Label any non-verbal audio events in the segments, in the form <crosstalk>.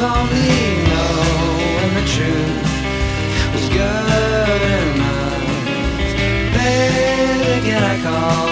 only knowing the truth was good enough. Baby, can I call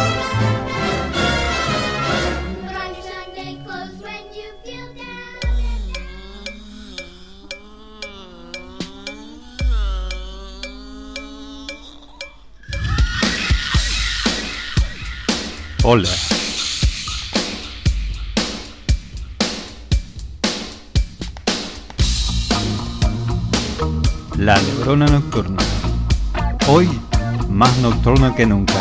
Hola. La neurona nocturna. Hoy más nocturno que nunca.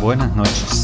Buenas noches.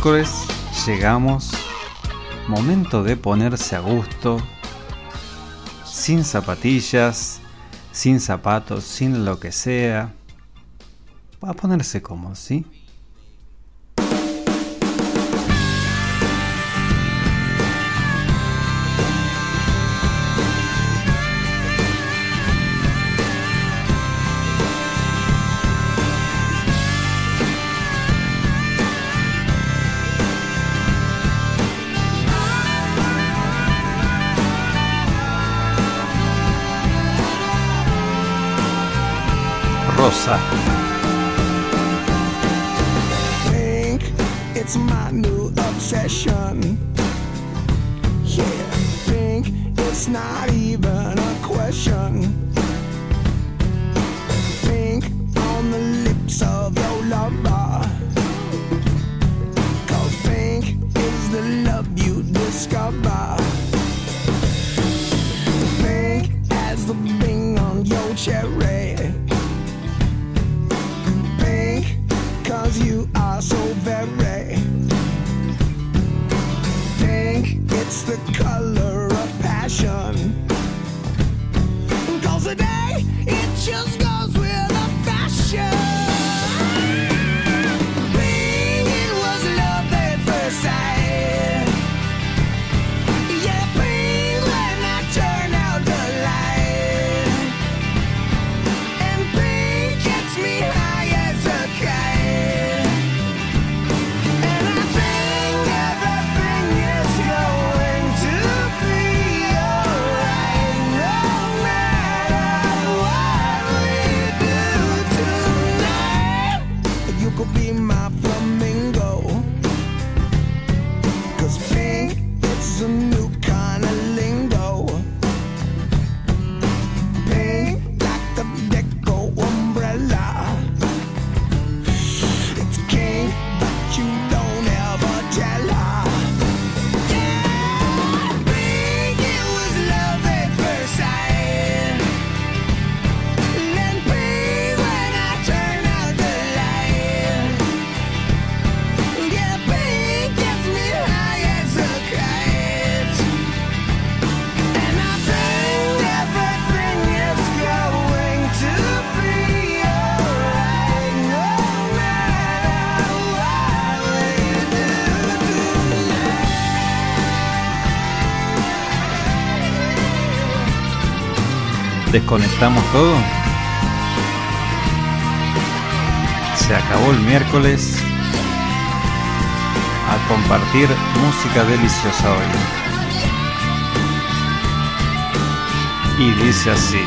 Miércoles, llegamos. Momento de ponerse a gusto. Sin zapatillas, sin zapatos, sin lo que sea. A ponerse cómodo, ¿sí? Desconectamos todo. Se acabó el miércoles. A compartir música deliciosa hoy. Y dice así.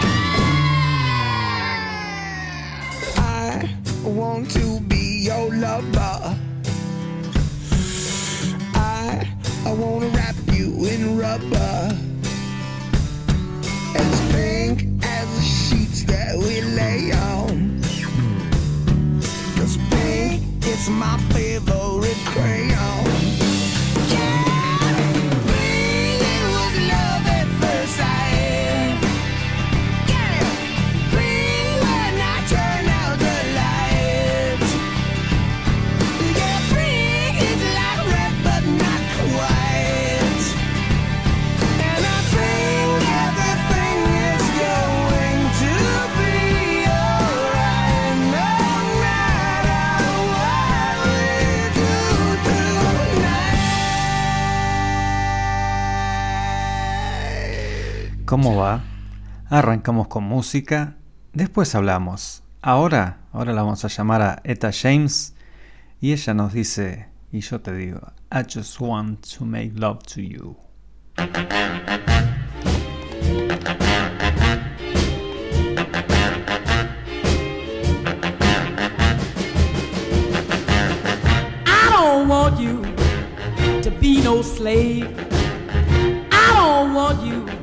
¿Cómo va? Arrancamos con música, después hablamos. Ahora, ahora la vamos a llamar a Eta James y ella nos dice, y yo te digo, I just want to make love to you. I don't want you to be no slave. I don't want you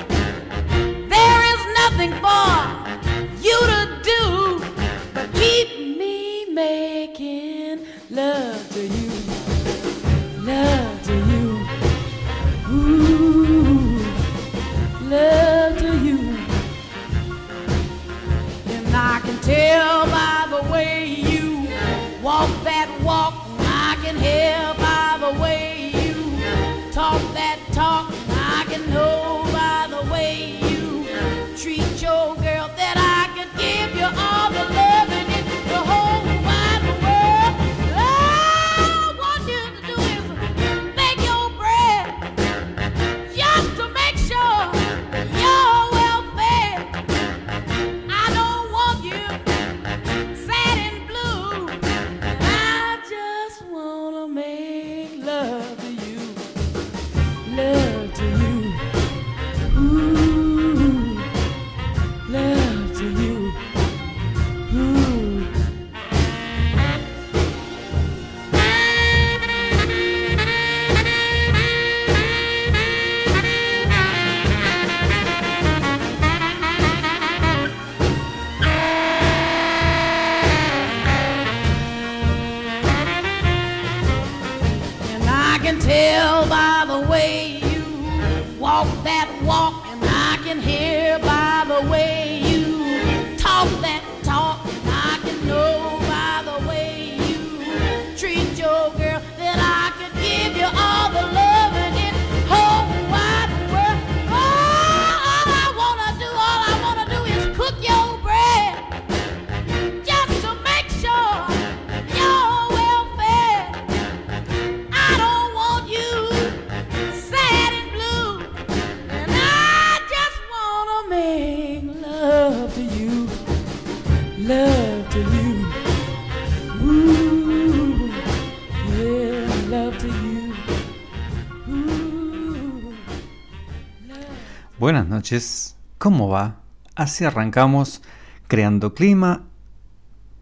Nothing for you to do but keep me making love to you. Love to you. Ooh, love to you. And I can tell by the way you walk that walk. ¿Cómo va? Así arrancamos creando clima,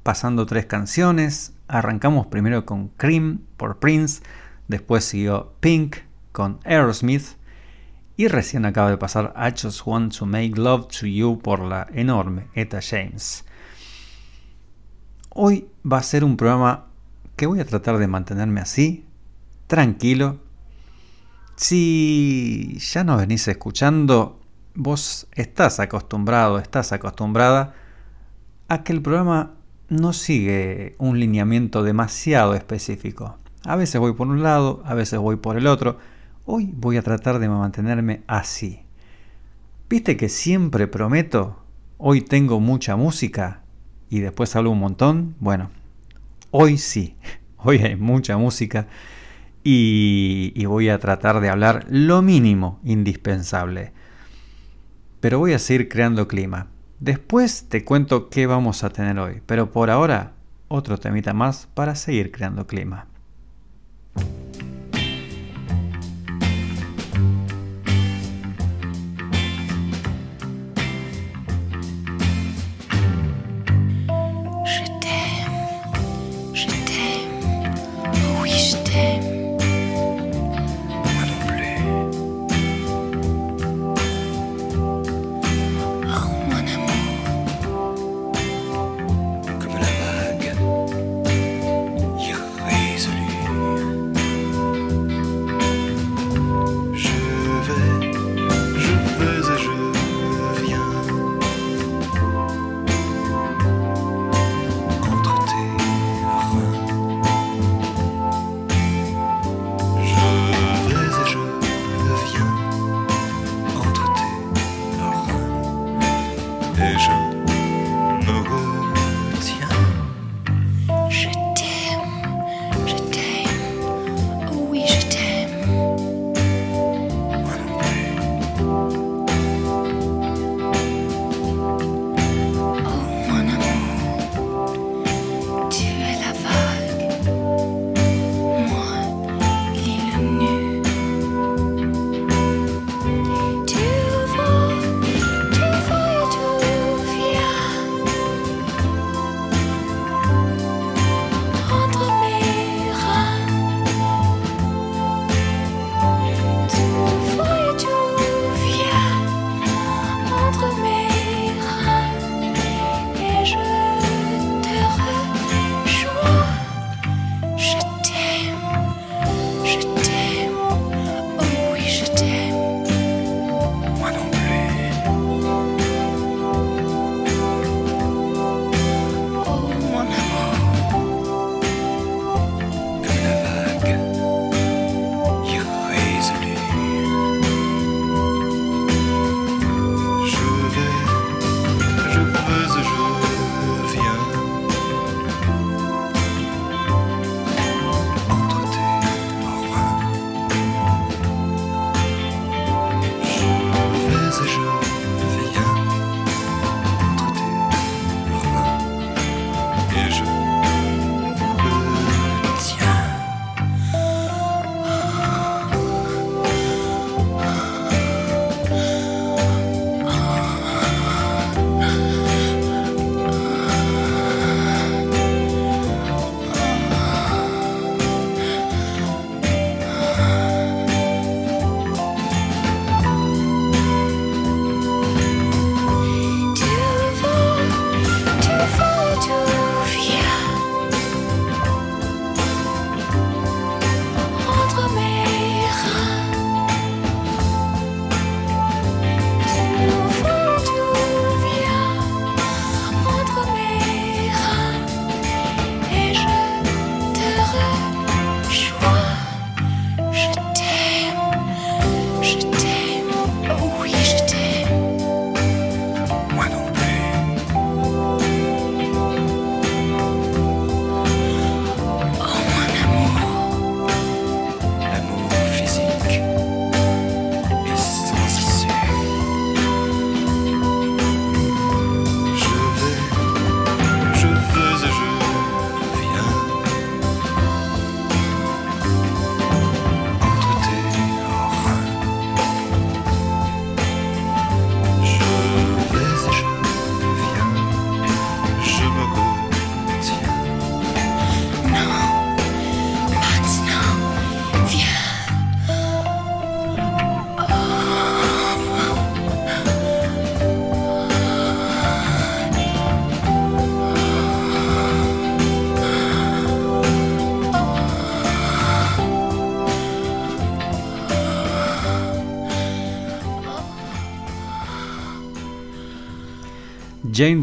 pasando tres canciones. Arrancamos primero con Cream por Prince, después siguió Pink con Aerosmith y recién acaba de pasar I Just Want to Make Love to You por la enorme Etta James. Hoy va a ser un programa que voy a tratar de mantenerme así, tranquilo, si ya nos venís escuchando, vos estás acostumbrado, estás acostumbrada a que el programa no sigue un lineamiento demasiado específico. A veces voy por un lado, a veces voy por el otro. Hoy voy a tratar de mantenerme así. ¿Viste que siempre prometo, hoy tengo mucha música y después hablo un montón? Bueno, hoy sí, <laughs> hoy hay mucha música y, y voy a tratar de hablar lo mínimo indispensable. Pero voy a seguir creando clima. Después te cuento qué vamos a tener hoy, pero por ahora otro temita más para seguir creando clima.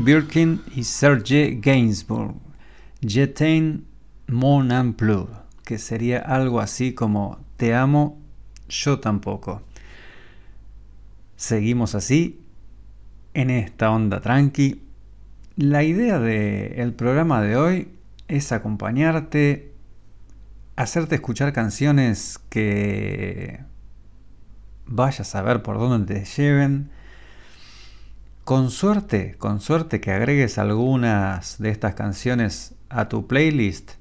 Birkin y Serge Gainsbourg. Jetain mon non plus, que sería algo así como Te amo, yo tampoco. Seguimos así, en esta onda tranqui. La idea del programa de hoy es acompañarte, hacerte escuchar canciones que vayas a ver por dónde te lleven. Con suerte, con suerte que agregues algunas de estas canciones a tu playlist.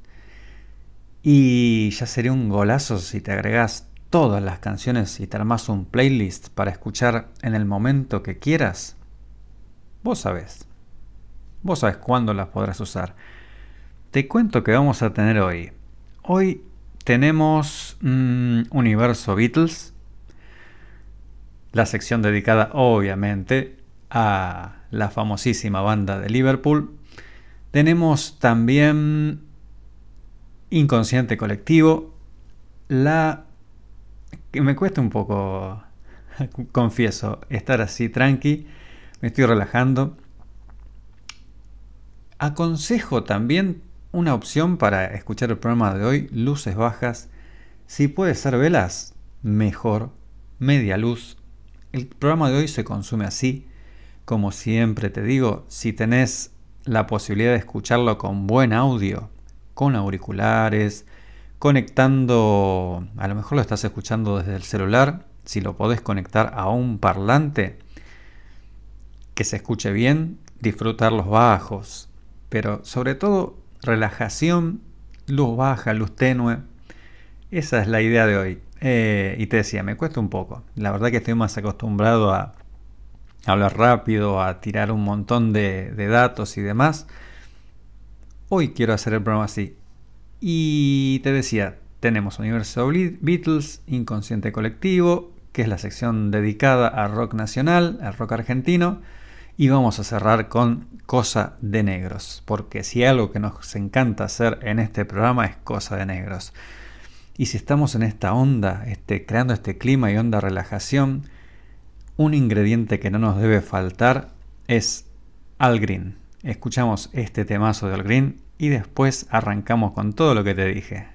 Y ya sería un golazo si te agregas todas las canciones y te armas un playlist para escuchar en el momento que quieras. Vos sabés. Vos sabés cuándo las podrás usar. Te cuento que vamos a tener hoy. Hoy tenemos mm, Universo Beatles. La sección dedicada obviamente a la famosísima banda de Liverpool. Tenemos también Inconsciente Colectivo. La que me cuesta un poco, <laughs> confieso, estar así tranqui. Me estoy relajando. Aconsejo también una opción para escuchar el programa de hoy, luces bajas. Si puede ser velas, mejor. Media luz. El programa de hoy se consume así. Como siempre te digo, si tenés la posibilidad de escucharlo con buen audio, con auriculares, conectando, a lo mejor lo estás escuchando desde el celular, si lo podés conectar a un parlante, que se escuche bien, disfrutar los bajos, pero sobre todo relajación, luz baja, luz tenue. Esa es la idea de hoy. Eh, y te decía, me cuesta un poco. La verdad que estoy más acostumbrado a hablar rápido, a tirar un montón de, datos y demás. Hoy quiero hacer el programa así. Y te decía, tenemos Universo Beatles, Inconsciente Colectivo, que es la sección dedicada a rock nacional, al rock argentino. Y vamos a cerrar con Cosa de Negros, porque si algo que nos encanta hacer en este programa es Cosa de Negros. Y si estamos en esta onda, este, creando este clima y onda relajación, un ingrediente que no nos debe faltar es Al Green. Escuchamos este temazo de Al Green y después arrancamos con todo lo que te dije.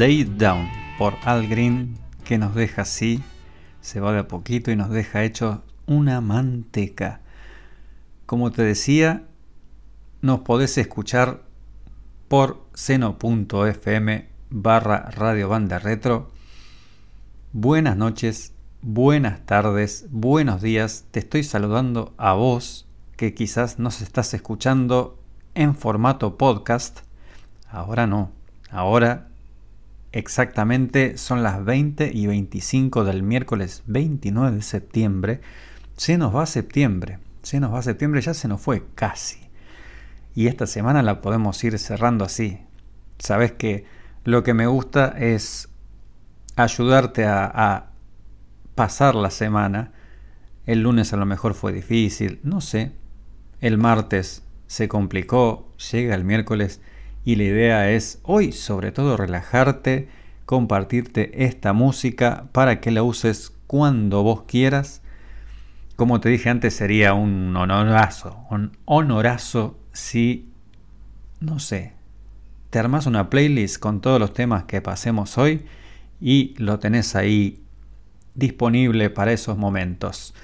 Lay It Down por Al Green que nos deja así, se va de a poquito y nos deja hecho una manteca. Como te decía, nos podés escuchar por seno.fm barra Radio Banda Retro. Buenas noches, buenas tardes, buenos días. Te estoy saludando a vos que quizás nos estás escuchando en formato podcast. Ahora no, ahora exactamente son las 20 y 25 del miércoles 29 de septiembre. Se nos va septiembre, se nos va septiembre, ya se nos fue casi. Y esta semana la podemos ir cerrando así. Sabes que lo que me gusta es ayudarte a, a pasar la semana. El lunes a lo mejor fue difícil, no sé. El martes se complicó, llega el miércoles y la idea es hoy sobre todo relajarte, compartirte esta música para que la uses cuando vos quieras. Como te dije antes sería un honorazo, un honorazo si, no sé, te armas una playlist con todos los temas que pasemos hoy y lo tenés ahí disponible para esos momentos.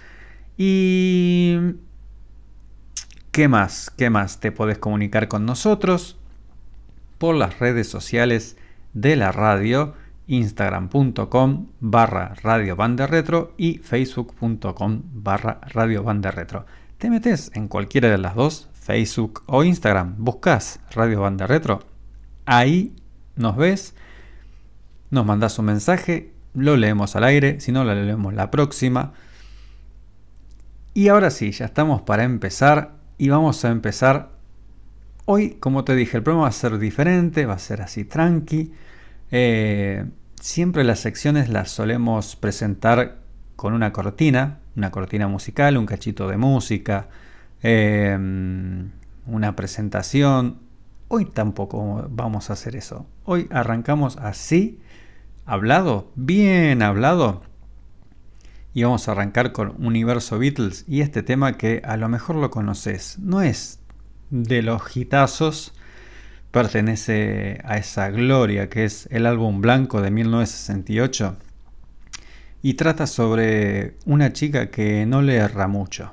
Y... ¿Qué más? ¿Qué más? Te podés comunicar con nosotros por las redes sociales de la radio, instagram.com barra radio retro y facebook.com barra radio retro. Te metes en cualquiera de las dos, Facebook o Instagram, buscas Radio Banda Retro, ahí nos ves, nos mandas un mensaje, lo leemos al aire, si no lo leemos la próxima. Y ahora sí, ya estamos para empezar y vamos a empezar hoy, como te dije, el programa va a ser diferente, va a ser así tranqui. Eh, siempre las secciones las solemos presentar con una cortina, una cortina musical, un cachito de música, eh, una presentación. Hoy tampoco vamos a hacer eso. Hoy arrancamos así, hablado, bien hablado. Y vamos a arrancar con Universo Beatles y este tema que a lo mejor lo conoces. No es de los hitazos, pertenece a esa gloria que es el álbum blanco de 1968 y trata sobre una chica que no le erra mucho.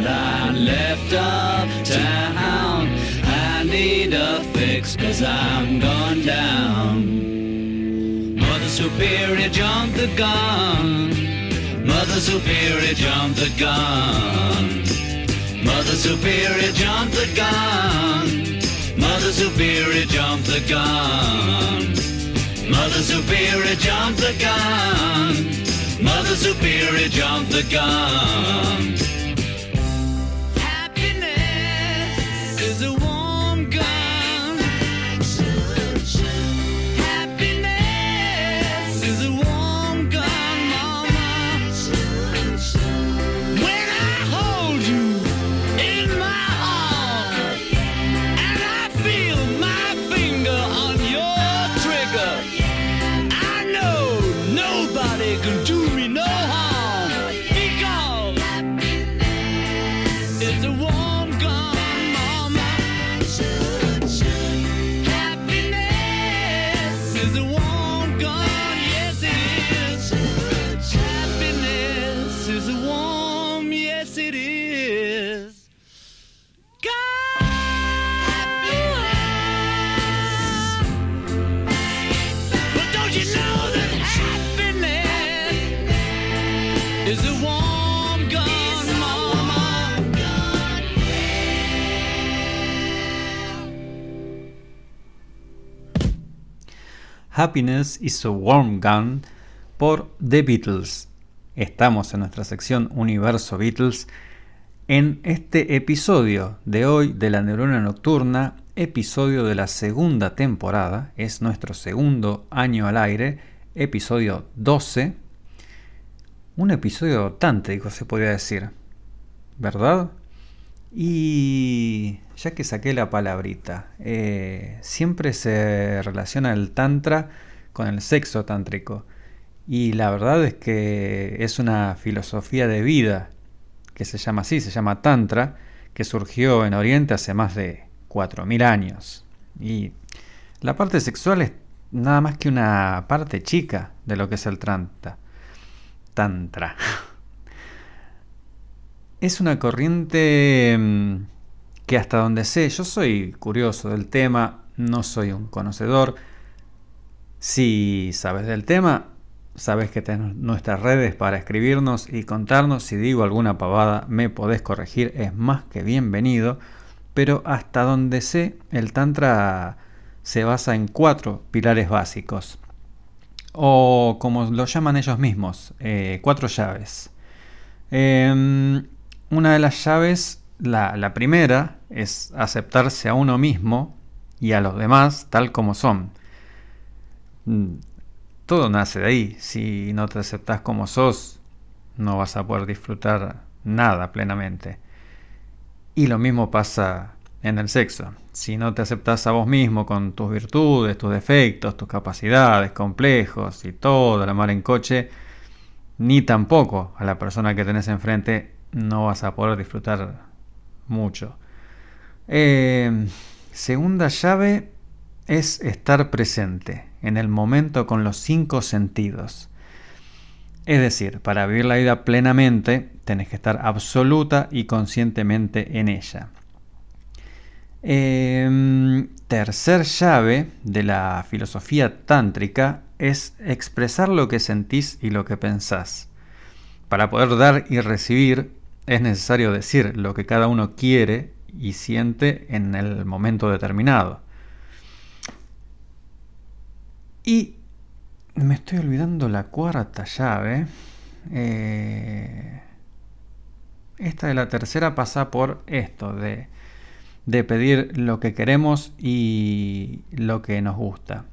That I left uptown. I need a fix cause I'm going down. Mother Superior jumped the gun. Mother Superior jumped the gun. Mother Superior jumped the gun. Mother Superior jumped the gun. Mother Superior jumped the gun. Mother Superior jumped the gun. Happiness is a Warm Gun por The Beatles. Estamos en nuestra sección Universo Beatles en este episodio de hoy de la neurona nocturna, episodio de la segunda temporada, es nuestro segundo año al aire, episodio 12. Un episodio tántrico se podría decir, ¿verdad? Y ya que saqué la palabrita, eh, siempre se relaciona el tantra con el sexo tántrico. Y la verdad es que es una filosofía de vida que se llama así, se llama tantra, que surgió en Oriente hace más de 4.000 años. Y la parte sexual es nada más que una parte chica de lo que es el tantra. Tantra. <laughs> Es una corriente mm, que hasta donde sé, yo soy curioso del tema, no soy un conocedor. Si sabes del tema, sabes que tenés nuestras redes para escribirnos y contarnos. Si digo alguna pavada, me podés corregir, es más que bienvenido. Pero hasta donde sé, el Tantra se basa en cuatro pilares básicos. O como lo llaman ellos mismos, eh, cuatro llaves. Em, una de las llaves, la, primera, es aceptarse a uno mismo y a los demás tal como son. Mm, Todo nace de ahí. Si no te aceptas como sos, no vas a poder disfrutar nada plenamente. Y lo mismo pasa en el sexo. Si no te aceptas a vos mismo con tus virtudes, tus defectos, tus capacidades, complejos y todo la mar en coche, ni tampoco a la persona que tenés enfrente no vas a poder disfrutar mucho. Eh, segunda llave es estar presente en el momento con los cinco sentidos. Es decir, para vivir la vida plenamente tenés que estar absoluta y conscientemente en ella. Eh, tercer llave de la filosofía tántrica es expresar lo que sentís y lo que pensás. Para poder dar y recibir es necesario decir lo que cada uno quiere y siente en el momento determinado. Y me estoy olvidando la cuarta llave. Eh, esta de la tercera pasa por esto, de, de pedir lo que queremos y lo que nos gusta.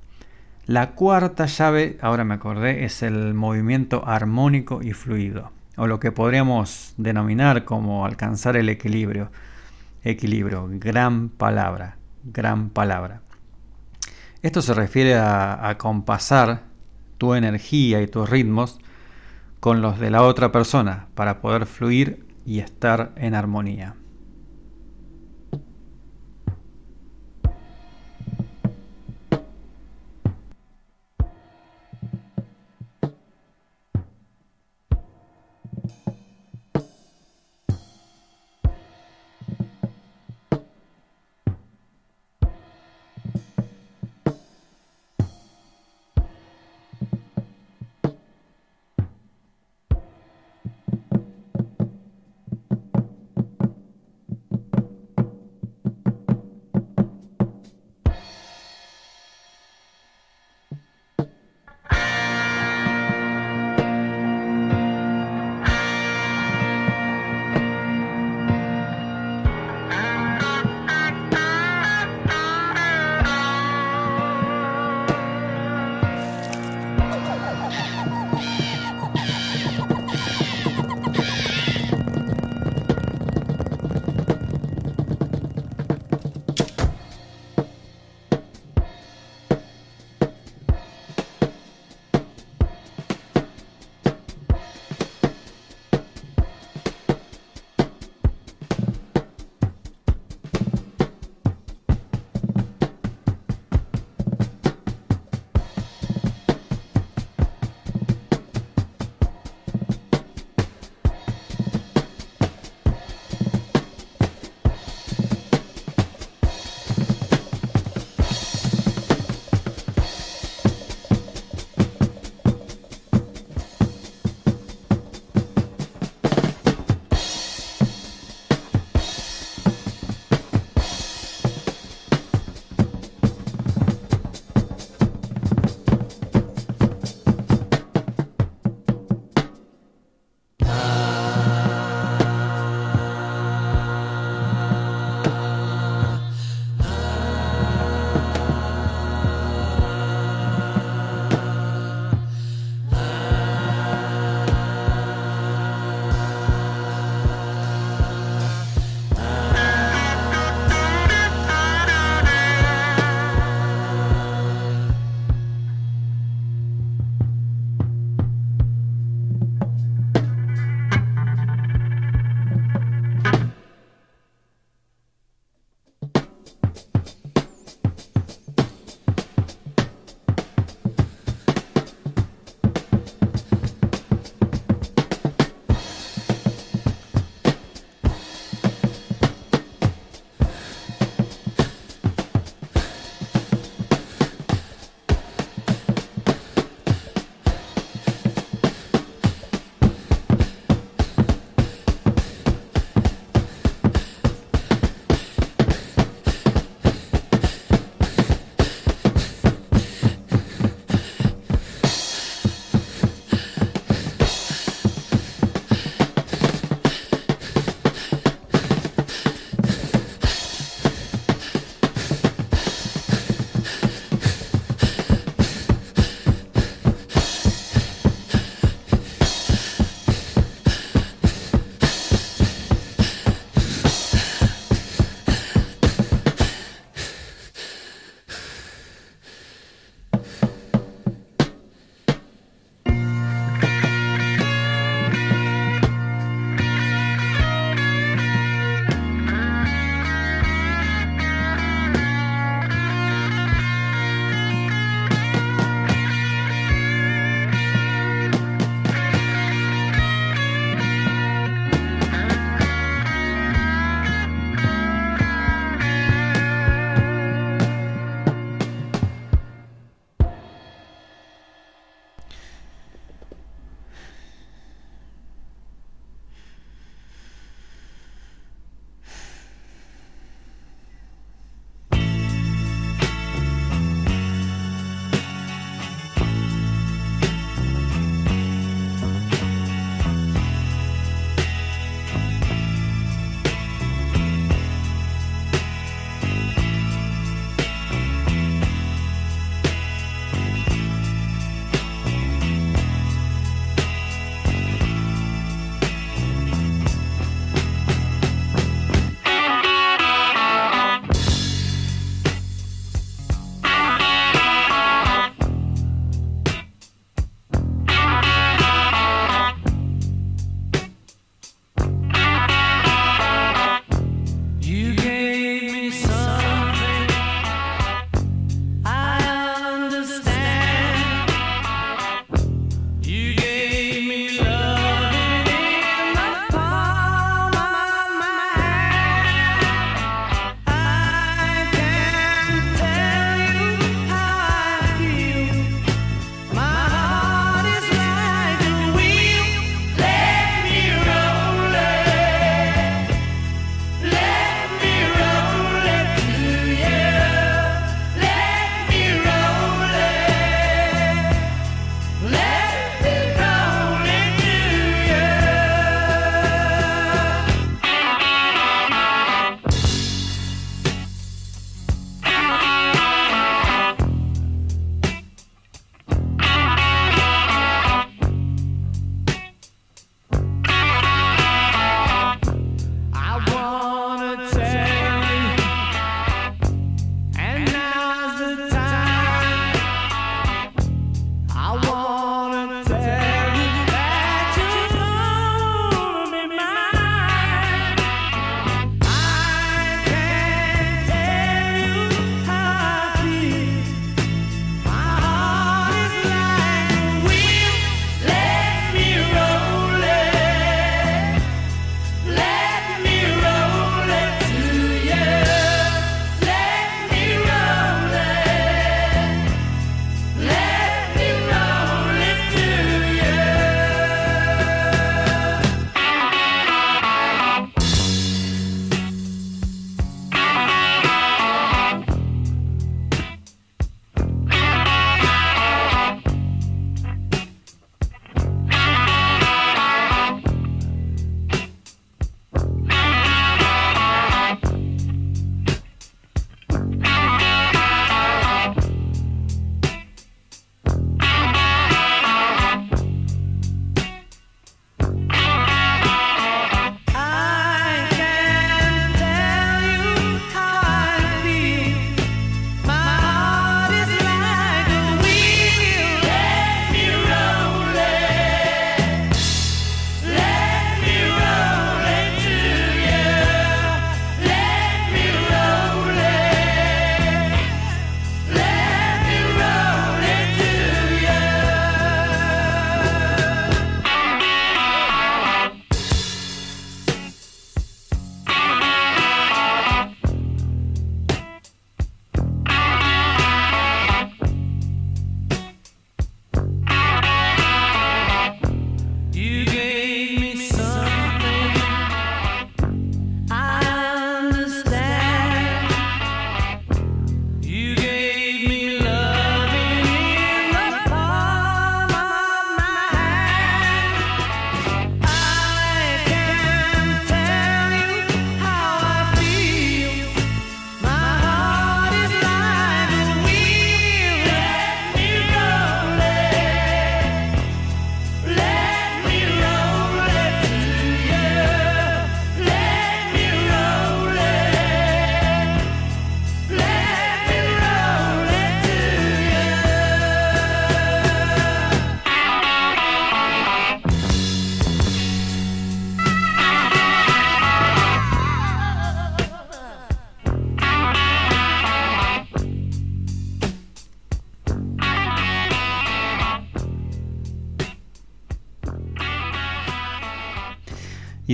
La cuarta llave, ahora me acordé, es el movimiento armónico y fluido, o lo que podríamos denominar como alcanzar el equilibrio. Equilibrio, gran palabra, gran palabra. Esto se refiere a, a compasar tu energía y tus ritmos con los de la otra persona para poder fluir y estar en armonía.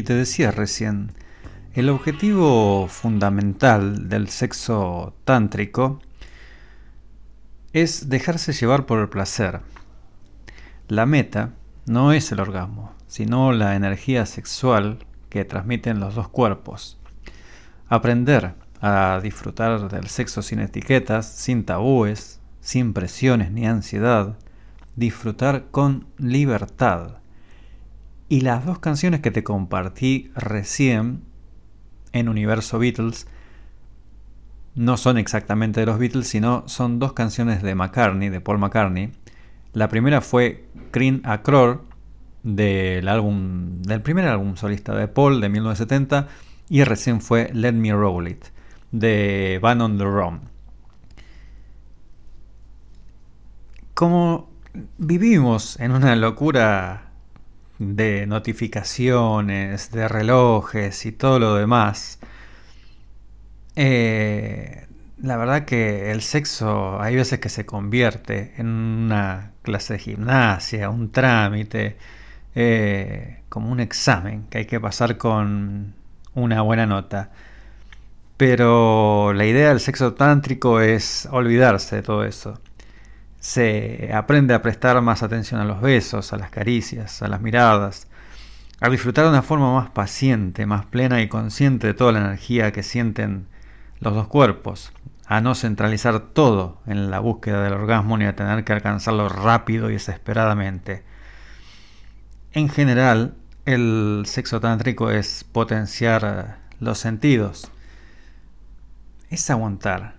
Te decía recién, el objetivo fundamental del sexo tántrico es dejarse llevar por el placer. La meta no es el orgasmo, sino la energía sexual que transmiten los dos cuerpos. Aprender a disfrutar del sexo sin etiquetas, sin tabúes, sin presiones ni ansiedad, disfrutar con libertad. Y las dos canciones que te compartí recién en Universo Beatles no son exactamente de los Beatles, sino son dos canciones de McCartney, de Paul McCartney. La primera fue Green Acror, del álbum del primer álbum solista de Paul de 1970 y recién fue Let Me Roll It de Van on the Run. Como vivimos en una locura de notificaciones, de relojes y todo lo demás, eh, la verdad que el sexo hay veces que se convierte en una clase de gimnasia, un trámite, eh, como un examen que hay que pasar con una buena nota. Pero la idea del sexo tántrico es olvidarse de todo eso se aprende a prestar más atención a los besos, a las caricias, a las miradas, a disfrutar de una forma más paciente, más plena y consciente de toda la energía que sienten los dos cuerpos, a no centralizar todo en la búsqueda del orgasmo ni a tener que alcanzarlo rápido y desesperadamente. En general, el sexo tántrico es potenciar los sentidos, es aguantar.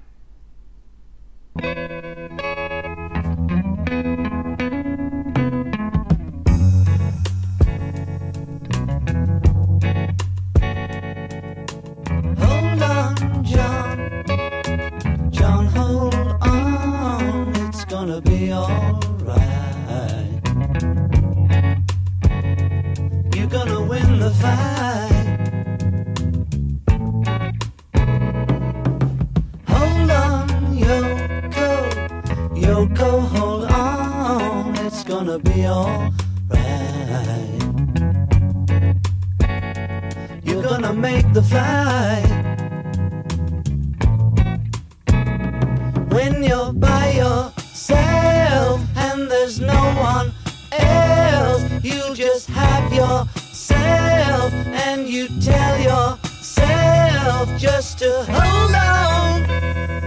Gonna be alright. You're gonna make the flight. When you're by yourself and there's no one else, you just have yourself and you tell yourself just to hold on.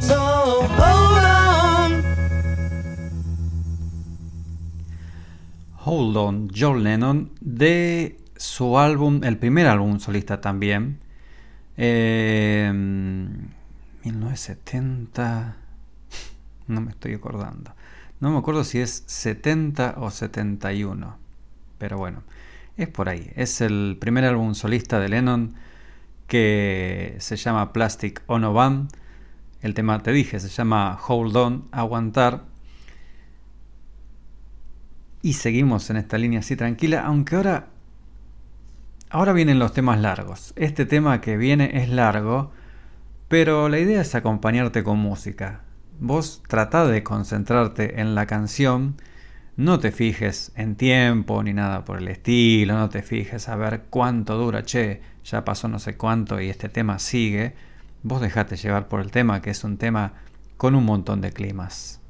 So hold on. Hold On, John Lennon, de su álbum, el primer álbum solista también, eh, 1970, no me estoy acordando, no me acuerdo si es 70 o 71, pero bueno, es por ahí, es el primer álbum solista de Lennon que se llama Plastic Ono Band, el tema te dije, se llama Hold On, aguantar, y seguimos en esta línea así tranquila, aunque ahora ahora vienen los temas largos. Este tema que viene es largo, pero la idea es acompañarte con música. Vos tratá de concentrarte en la canción, no te fijes en tiempo ni nada por el estilo, no te fijes a ver cuánto dura, che, ya pasó no sé cuánto y este tema sigue. Vos dejate llevar por el tema, que es un tema con un montón de climas.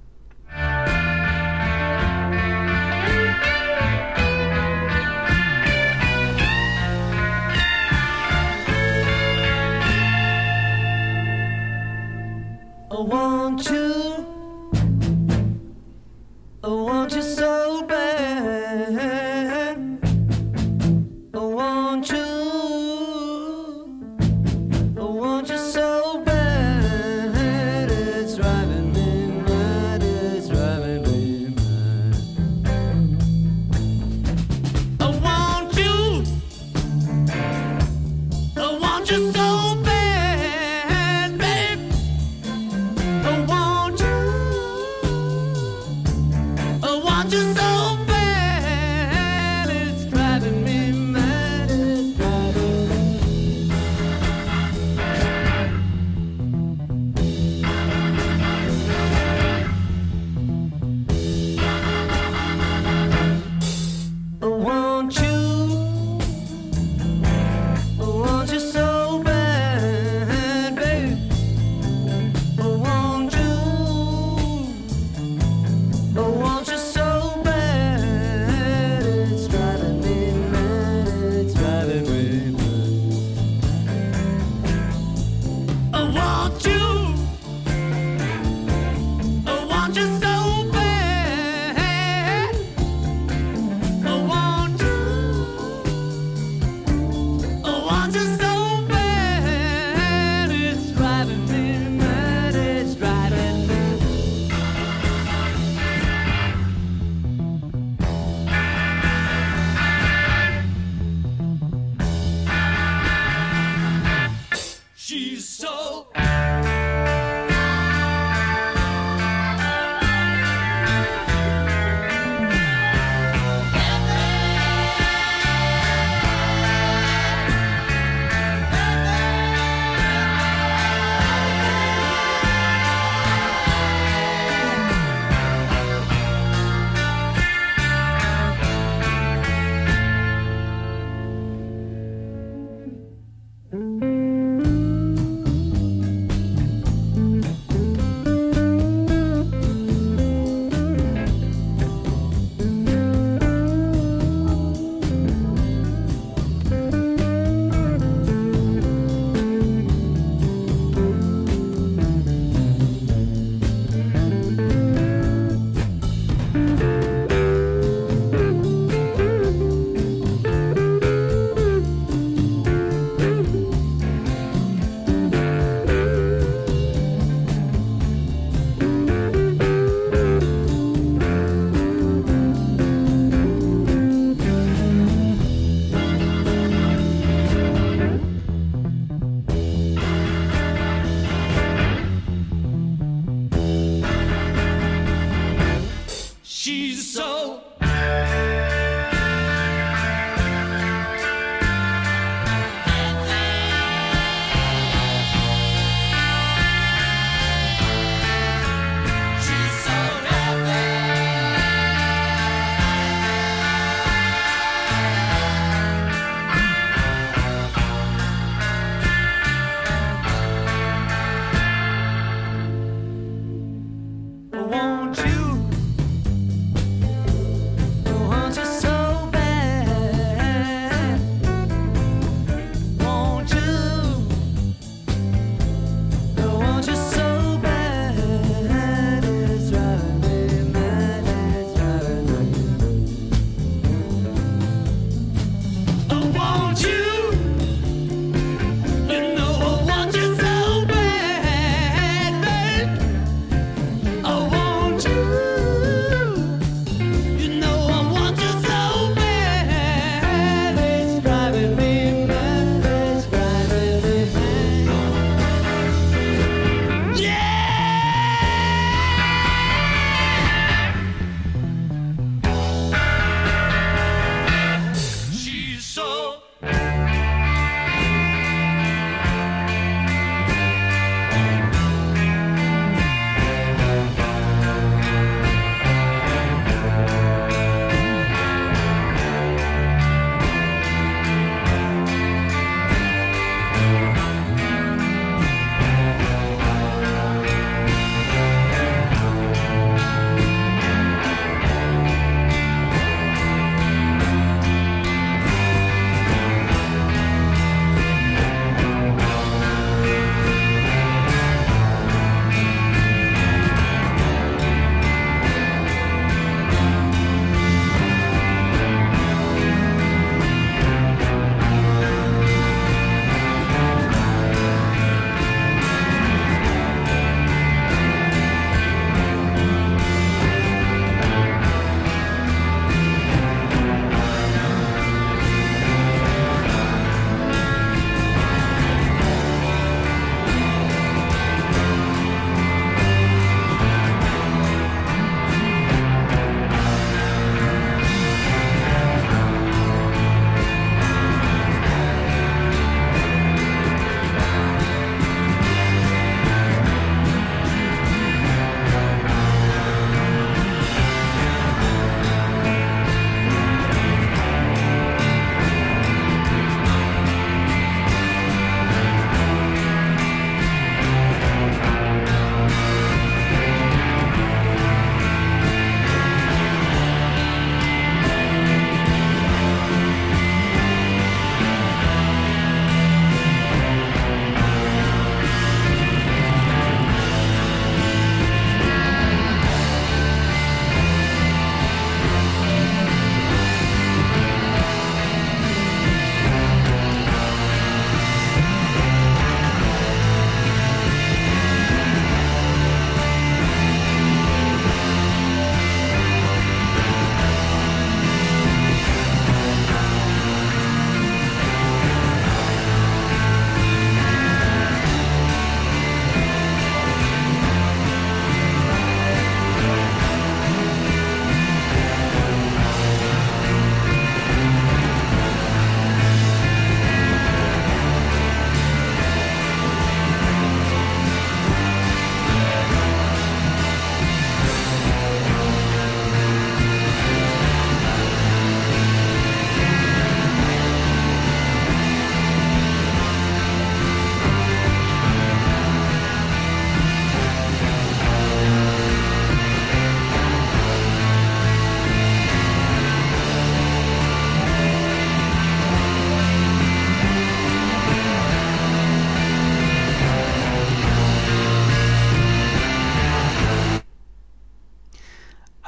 I want you.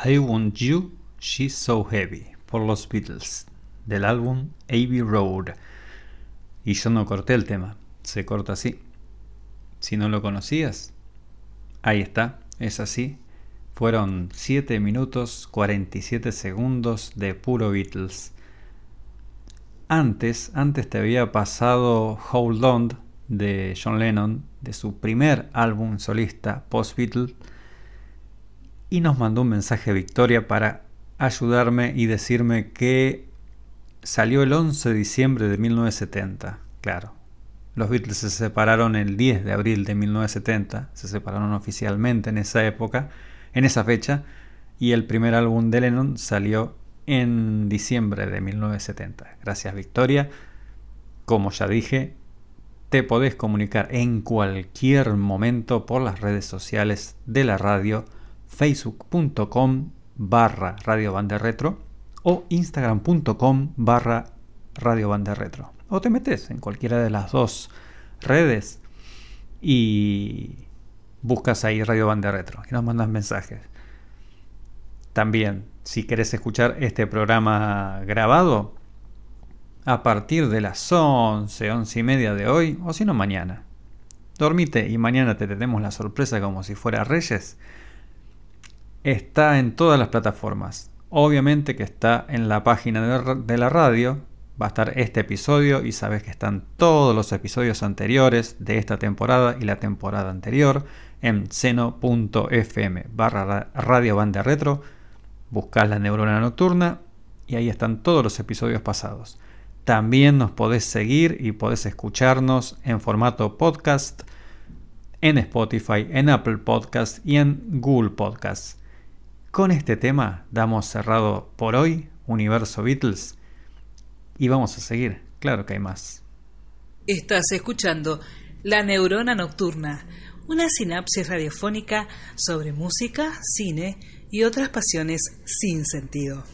I Want You, She's So Heavy, por los Beatles, del álbum Abbey Road. Y yo no corté el tema, se corta así. Si no lo conocías, ahí está, es así. Fueron 7 minutos 47 segundos de puro Beatles. Antes, antes te había pasado Hold On de John Lennon, de su primer álbum solista post Beatles, y nos mandó un mensaje Victoria para ayudarme y decirme que salió el 11 de diciembre de 1970. Claro, los Beatles se separaron el 10 de abril de 1970, se separaron oficialmente en esa época, en esa fecha, y el primer álbum de Lennon salió en diciembre de 1970. Gracias Victoria. Como ya dije, te podés comunicar en cualquier momento por las redes sociales de la radio, facebook.com barra Radio Banda Retro o instagram.com barra Radio Banda Retro. O te metes en cualquiera de las dos redes y buscas ahí Radio Banda Retro y nos mandas mensajes. También, si querés escuchar este programa grabado, a partir de las 11, 11 y media de hoy, o si no mañana. Dormite y mañana te tenemos la sorpresa como si fuera Reyes. Está en todas las plataformas. Obviamente que está en la página de, la radio. Va a estar este episodio y sabes que están todos los episodios anteriores de esta temporada y la temporada anterior en seno.fm barra radio banda retro. Buscas la neurona nocturna y ahí están todos los episodios pasados. También nos podés seguir y podés escucharnos en formato podcast en Spotify, en Apple Podcast y en Google Podcast. Con este tema damos cerrado por hoy Universo Beatles y vamos a seguir, claro que hay más. Estás escuchando La Neurona Nocturna, una sinapsis radiofónica sobre música, cine y otras pasiones sin sentido.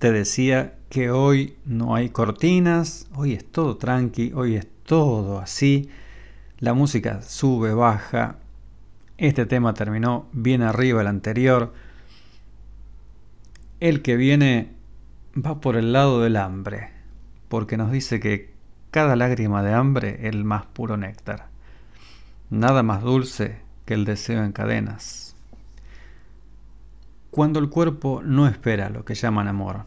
Te decía que hoy no hay cortinas, hoy es todo tranqui, hoy es todo así. La música sube, baja. Este tema terminó bien arriba el anterior. El que viene va por el lado del hambre, porque nos dice que cada lágrima de hambre es el más puro néctar. Nada más dulce que el deseo en cadenas. Cuando el cuerpo no espera lo que llaman amor.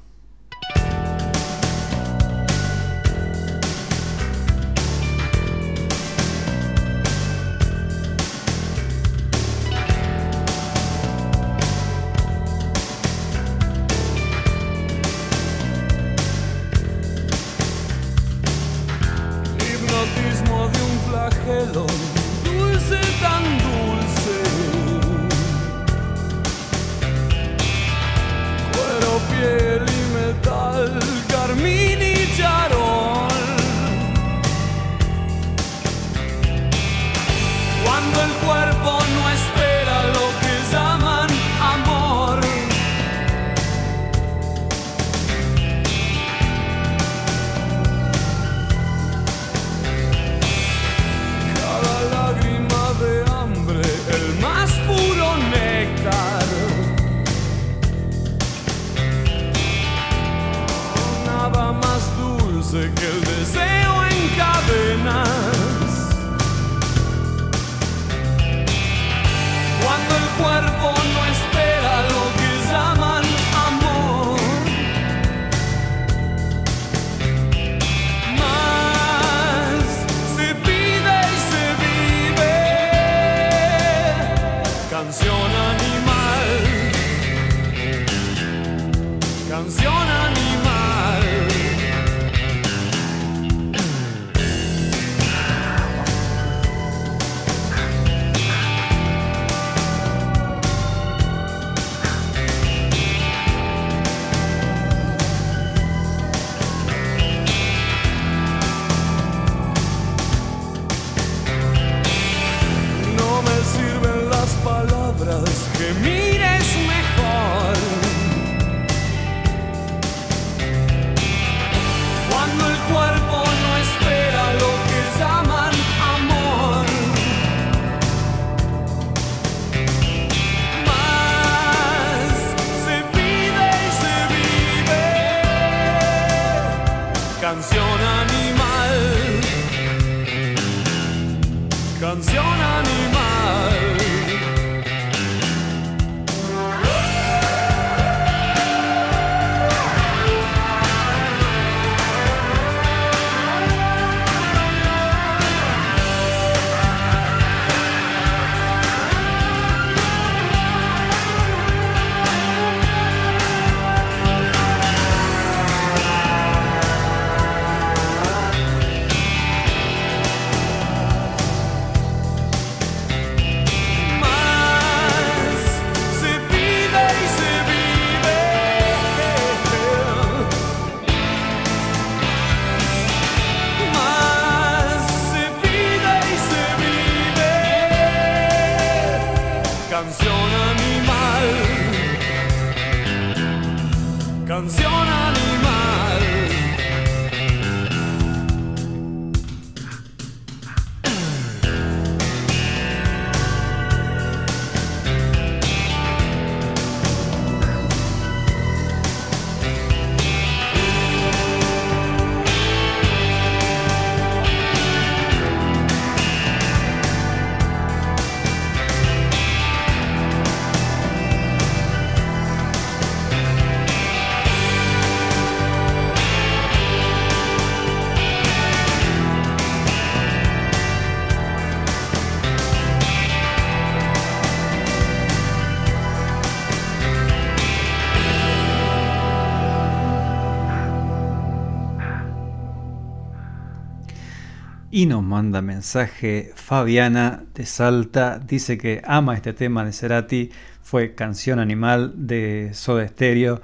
Nos manda mensaje Fabiana de Salta, dice que ama este tema de Cerati, fue canción animal de Soda Stereo.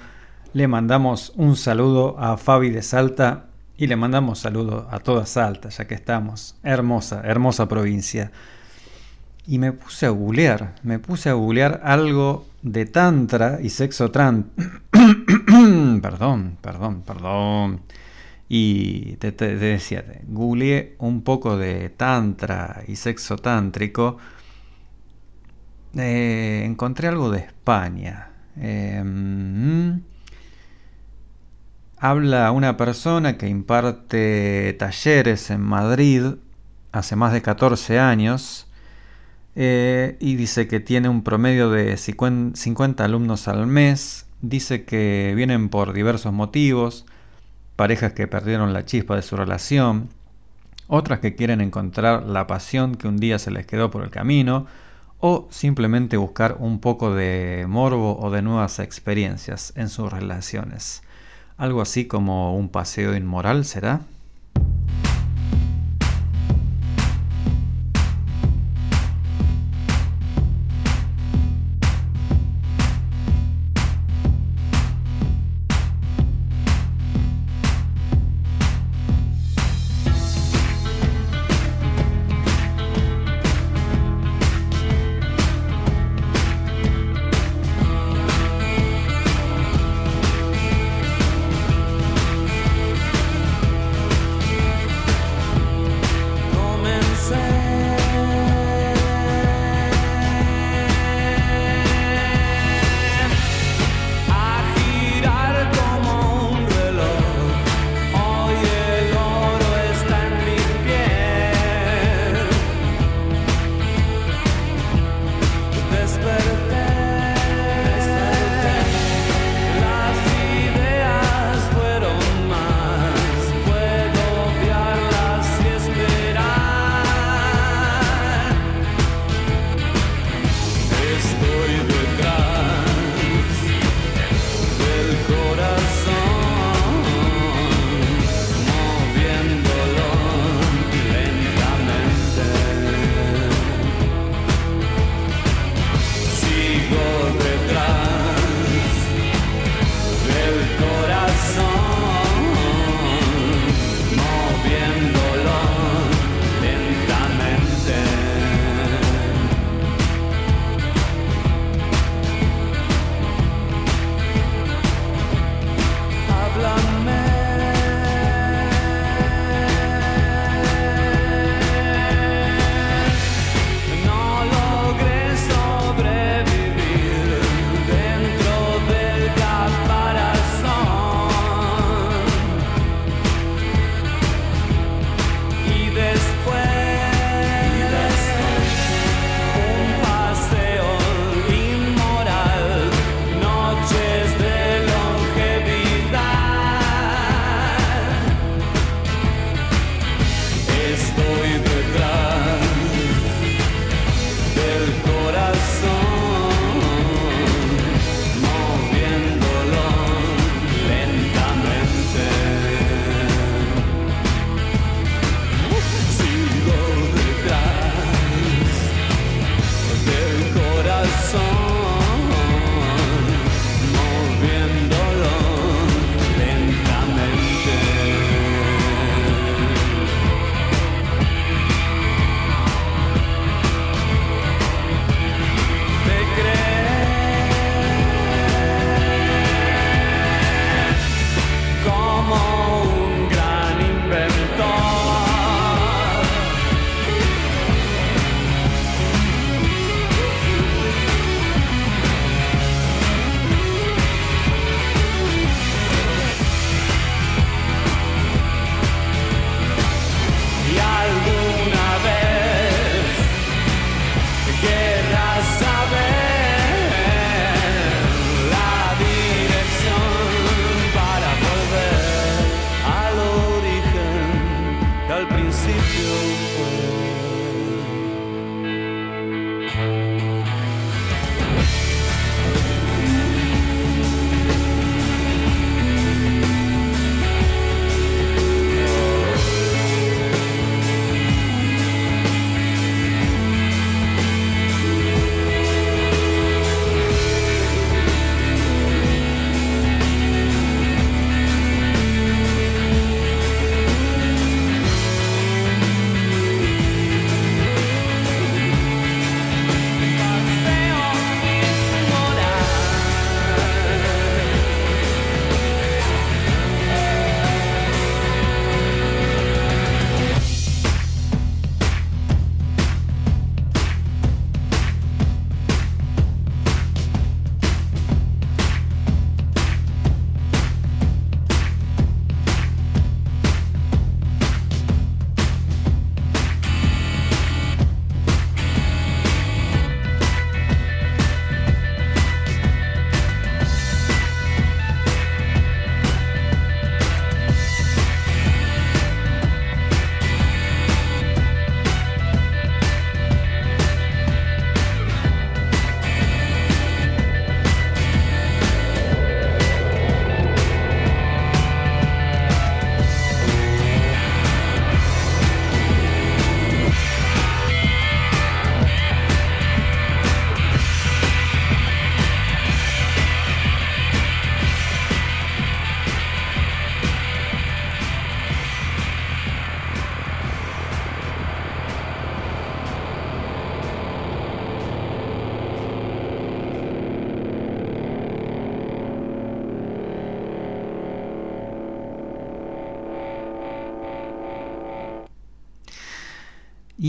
Le mandamos un saludo a Fabi de Salta y le mandamos saludo a toda Salta, ya que estamos. Hermosa, hermosa provincia. Y me puse a googlear, me puse a googlear algo de Tantra y sexo trans. <coughs> perdón, perdón, perdón. Y te, decía, googleé un poco de tantra y sexo tántrico. Eh, encontré algo de España. Mm, habla una persona que imparte talleres en Madrid hace más de 14 años. eh, y dice que tiene un promedio de 50 50 alumnos al mes. Dice que vienen por diversos motivos parejas que perdieron la chispa de su relación, otras que quieren encontrar la pasión que un día se les quedó por el camino, o simplemente buscar un poco de morbo o de nuevas experiencias en sus relaciones. Algo así como un paseo inmoral, ¿será?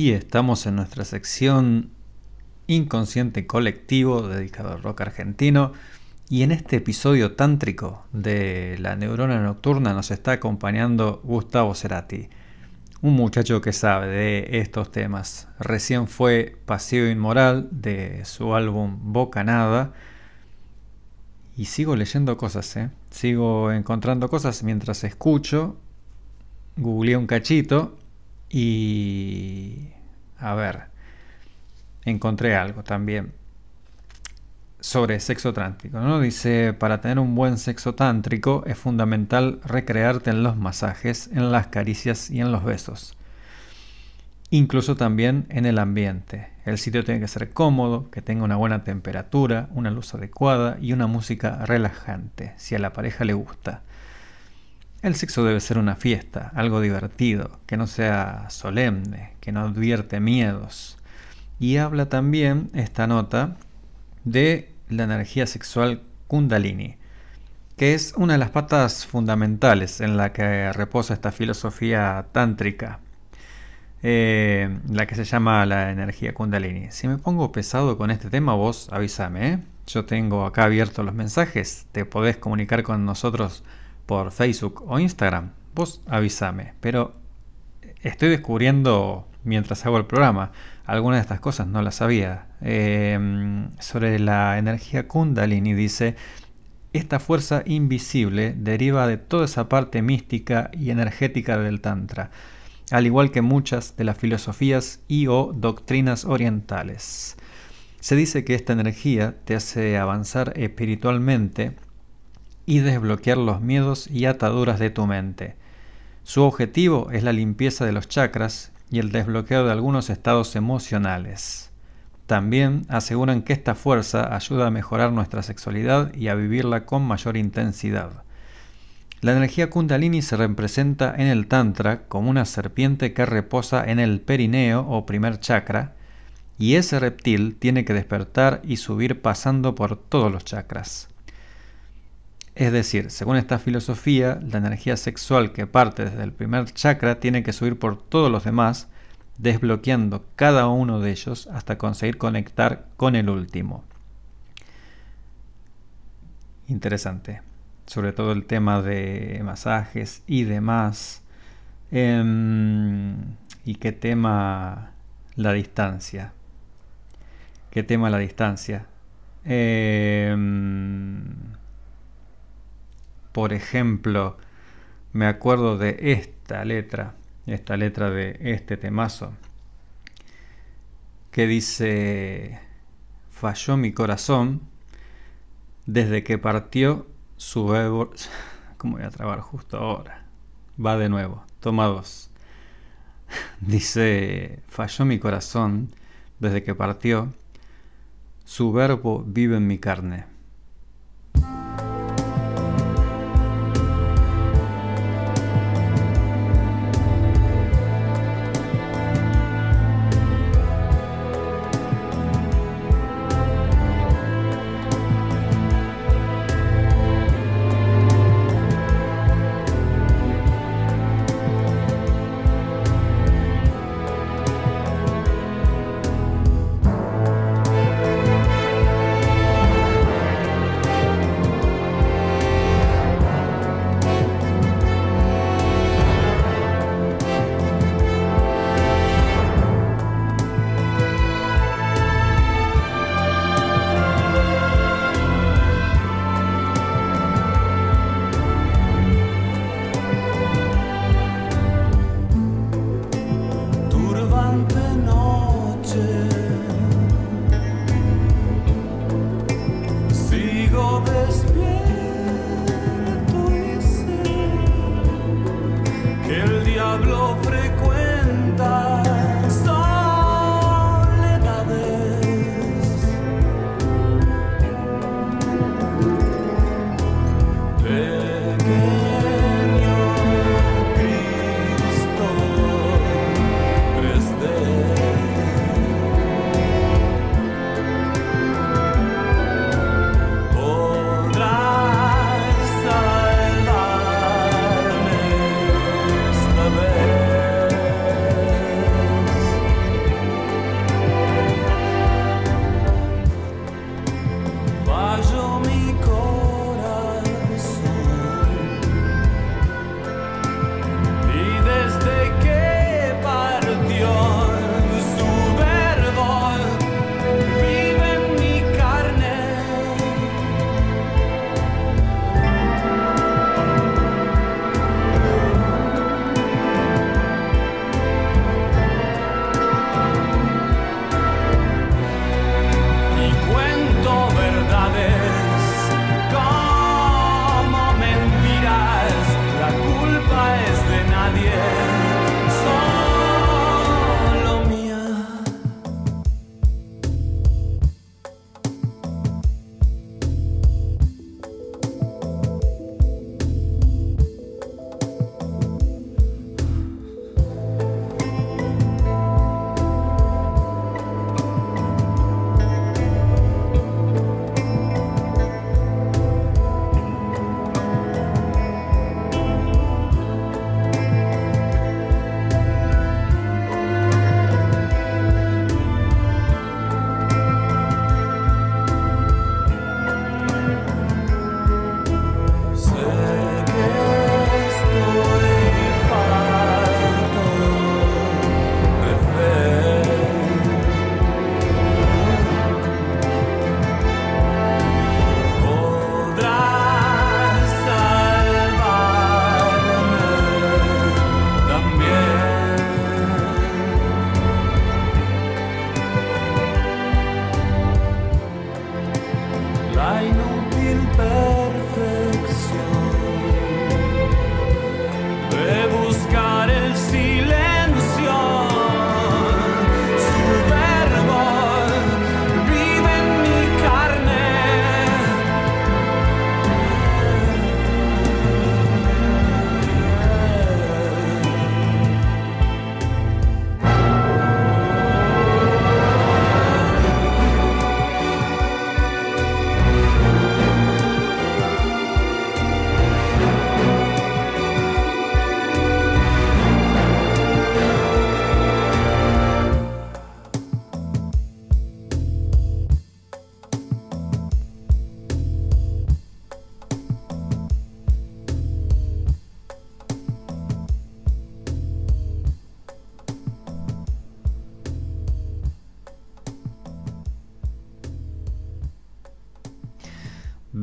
Y estamos en nuestra sección Inconsciente Colectivo dedicado al rock argentino. Y en este episodio tántrico de La Neurona Nocturna nos está acompañando Gustavo Cerati, un muchacho que sabe de estos temas. Recién fue Paseo Inmoral de su álbum Bocanada. Y sigo leyendo cosas, ¿eh? sigo encontrando cosas mientras escucho. Googleé un cachito y... A ver, encontré algo también sobre sexo tántrico. ¿no? Dice, para tener un buen sexo tántrico es fundamental recrearte en los masajes, en las caricias y en los besos. Incluso también en el ambiente. El sitio tiene que ser cómodo, que tenga una buena temperatura, una luz adecuada y una música relajante, si a la pareja le gusta. El sexo debe ser una fiesta, algo divertido, que no sea solemne, que no advierte miedos. Y habla también esta nota de la energía sexual kundalini, que es una de las patas fundamentales en la que reposa esta filosofía tántrica, eh, la que se llama la energía kundalini. Si me pongo pesado con este tema, vos avísame. ¿eh? Yo tengo acá abiertos los mensajes, te podés comunicar con nosotros por Facebook o Instagram. Vos avísame, pero estoy descubriendo mientras hago el programa. Algunas de estas cosas no las sabía. Em, sobre la energía kundalini dice, esta fuerza invisible deriva de toda esa parte mística y energética del Tantra, al igual que muchas de las filosofías y o doctrinas orientales. Se dice que esta energía te hace avanzar espiritualmente y desbloquear los miedos y ataduras de tu mente. Su objetivo es la limpieza de los chakras y el desbloqueo de algunos estados emocionales. También aseguran que esta fuerza ayuda a mejorar nuestra sexualidad y a vivirla con mayor intensidad. La energía kundalini se representa en el Tantra como una serpiente que reposa en el perineo o primer chakra, y ese reptil tiene que despertar y subir pasando por todos los chakras. Es decir, según esta filosofía, la energía sexual que parte desde el primer chakra tiene que subir por todos los demás, desbloqueando cada uno de ellos hasta conseguir conectar con el último. Interesante. Sobre todo el tema de masajes y demás. Em, y qué tema la distancia. ¿Qué tema la distancia? Eh, por ejemplo, me acuerdo de esta letra, esta letra de este temazo, que dice, falló mi corazón desde que partió su bebo... <laughs> ¿Cómo voy a trabar justo ahora? Va de nuevo, toma dos. <laughs> Dice, falló mi corazón desde que partió, su verbo vive en mi carne.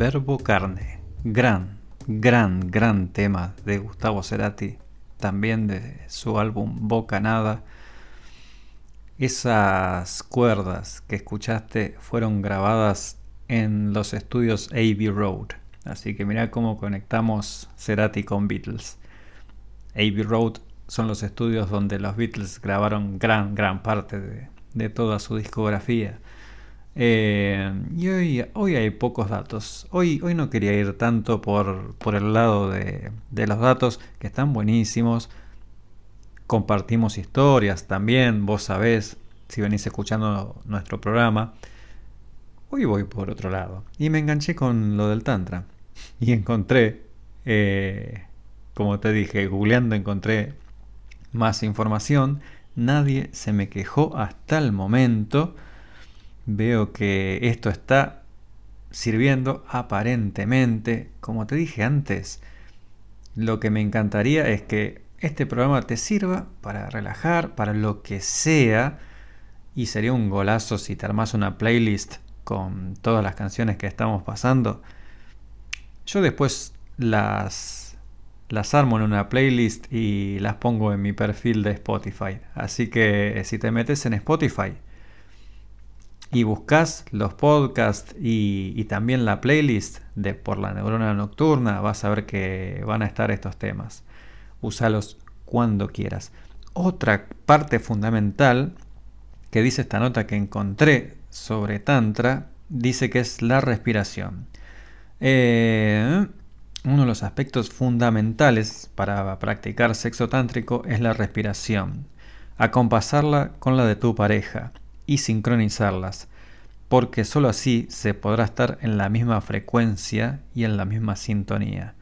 Verbo Carne. Gran, gran, gran tema de Gustavo Cerati, también de su álbum Bocanada. Esas cuerdas que escuchaste fueron grabadas en los estudios Abbey Road. Así que mira cómo conectamos Cerati con Beatles. Abbey Road son los estudios donde los Beatles grabaron gran, gran parte de toda su discografía. Eh, y hoy, hoy hay pocos datos. Hoy, hoy no quería ir tanto por, por el lado de, de los datos, que están buenísimos. Compartimos historias también, vos sabés, si venís escuchando nuestro programa. Hoy voy por otro lado. Y me enganché con lo del Tantra. <laughs> Y encontré, eh, como te dije, googleando encontré más información. Nadie se me quejó hasta el momento. Veo que esto está sirviendo aparentemente. Como te dije antes, lo que me encantaría es que este programa te sirva para relajar, para lo que sea. Y sería un golazo si te armas una playlist con todas las canciones que estamos pasando. Yo después las, las armo en una playlist y las pongo en mi perfil de Spotify. Así que si te metes en Spotify y buscas los podcasts y, también la playlist de Por la Neurona Nocturna, vas a ver que van a estar estos temas. Úsalos cuando quieras. Otra parte fundamental que dice esta nota que encontré sobre Tantra, dice que es la respiración. Eh, uno de los aspectos fundamentales para practicar sexo tántrico es la respiración. Acompasarla con la de tu pareja y sincronizarlas, porque sólo así se podrá estar en la misma frecuencia y en la misma sintonía.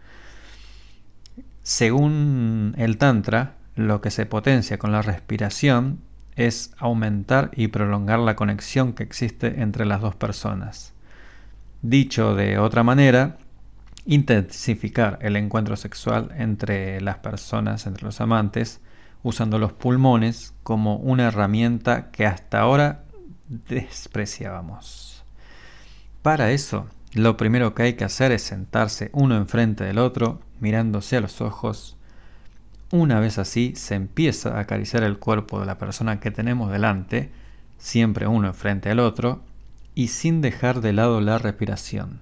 Según el Tantra, lo que se potencia con la respiración es aumentar y prolongar la conexión que existe entre las dos personas. Dicho de otra manera, intensificar el encuentro sexual entre las personas, entre los amantes, usando los pulmones como una herramienta que hasta ahora despreciábamos. Para eso, lo primero que hay que hacer es sentarse uno enfrente del otro, mirándose a los ojos. Una vez así, se empieza a acariciar el cuerpo de la persona que tenemos delante, siempre uno enfrente del otro, y sin dejar de lado la respiración.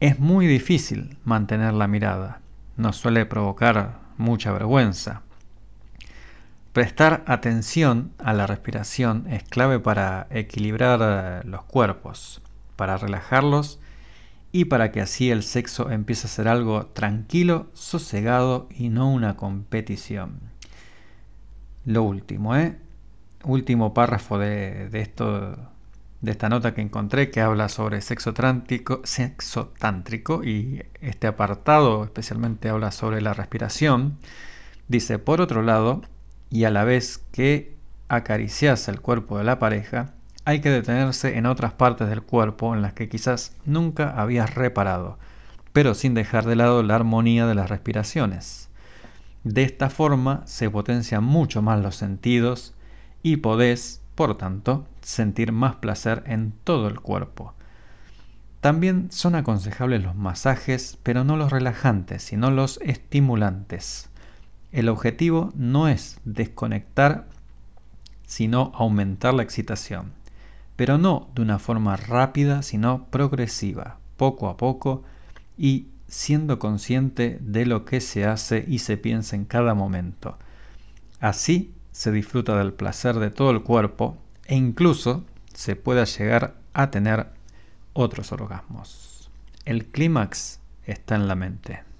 Es muy difícil mantener la mirada, nos suele provocar mucha vergüenza. Prestar atención a la respiración es clave para equilibrar eh, los cuerpos, para relajarlos y para que así el sexo empiece a ser algo tranquilo, sosegado y no una competición. Lo último, ¿eh? Último párrafo de, de esto de esta nota que encontré que habla sobre sexo tántrico, sexo tántrico y este apartado especialmente habla sobre la respiración. Dice, por otro lado, y a la vez que acaricias el cuerpo de la pareja, hay que detenerse en otras partes del cuerpo en las que quizás nunca habías reparado, pero sin dejar de lado la armonía de las respiraciones. De esta forma se potencian mucho más los sentidos y podés por tanto, sentir más placer en todo el cuerpo. También son aconsejables los masajes, pero no los relajantes, sino los estimulantes. El objetivo no es desconectar, sino aumentar la excitación, pero no de una forma rápida, sino progresiva, poco a poco y siendo consciente de lo que se hace y se piensa en cada momento. Así se disfruta del placer de todo el cuerpo e incluso se pueda llegar a tener otros orgasmos. El clímax está en la mente.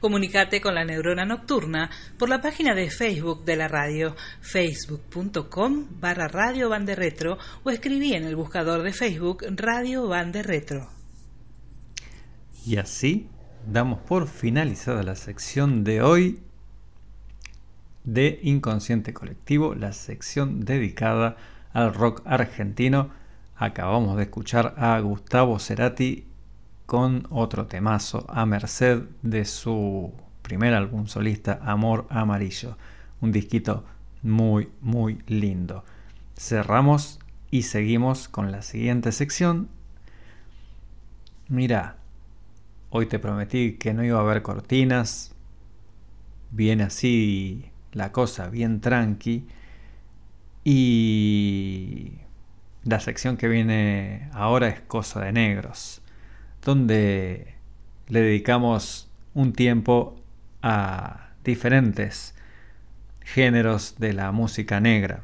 Comunicate con la neurona nocturna por la página de Facebook de la radio, facebook.com barra Radio Bande Retro o escribí en el buscador de Facebook Radio Bande Retro. Y así damos por finalizada la sección de hoy de Inconsciente Colectivo, la sección dedicada al rock argentino. Acabamos de escuchar a Gustavo Cerati con otro temazo a merced de su primer álbum solista Amor Amarillo. Un disquito muy, muy lindo. Cerramos y seguimos con la siguiente sección. Mira, hoy te prometí que no iba a haber cortinas. Viene así la cosa, bien tranqui. Y la sección que viene ahora es Cosa de Negros donde le dedicamos un tiempo a diferentes géneros de la música negra.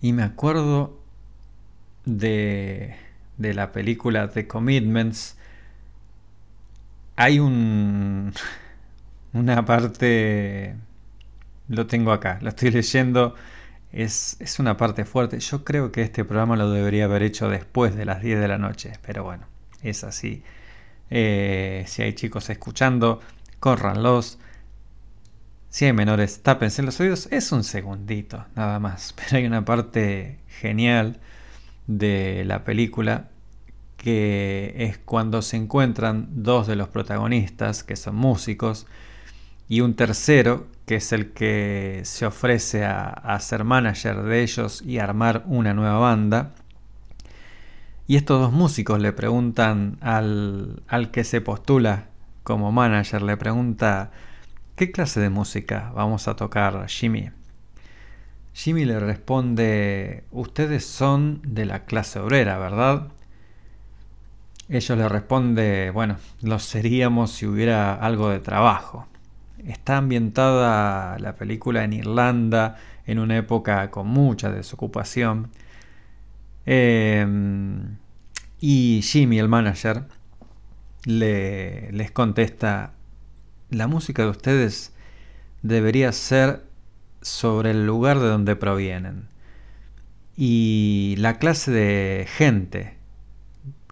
Y me acuerdo de, de la película The Commitments. Hay un, <laughs> una parte, lo tengo acá, lo estoy leyendo, es, es una parte fuerte. Yo creo que este programa lo debería haber hecho después de las 10 de la noche, pero bueno, es así. Eh, si hay chicos escuchando, córranlos. Si hay menores, tápense los oídos. Es un segundito, nada más. <laughs> Pero hay una parte genial de la película que es cuando se encuentran dos de los protagonistas, que son músicos, y un tercero, que es el que se ofrece a, a ser manager de ellos y armar una nueva banda. Y estos dos músicos le preguntan al, al que se postula como manager, le pregunta, ¿qué clase de música vamos a tocar, Jimmy? Jimmy le responde, ustedes son de la clase obrera, ¿verdad? Ellos le responde, bueno, lo seríamos si hubiera algo de trabajo. Está ambientada la película en Irlanda, en una época con mucha desocupación. Eh, y Jimmy, el manager, le, les contesta, la música de ustedes debería ser sobre el lugar de donde provienen y la clase de gente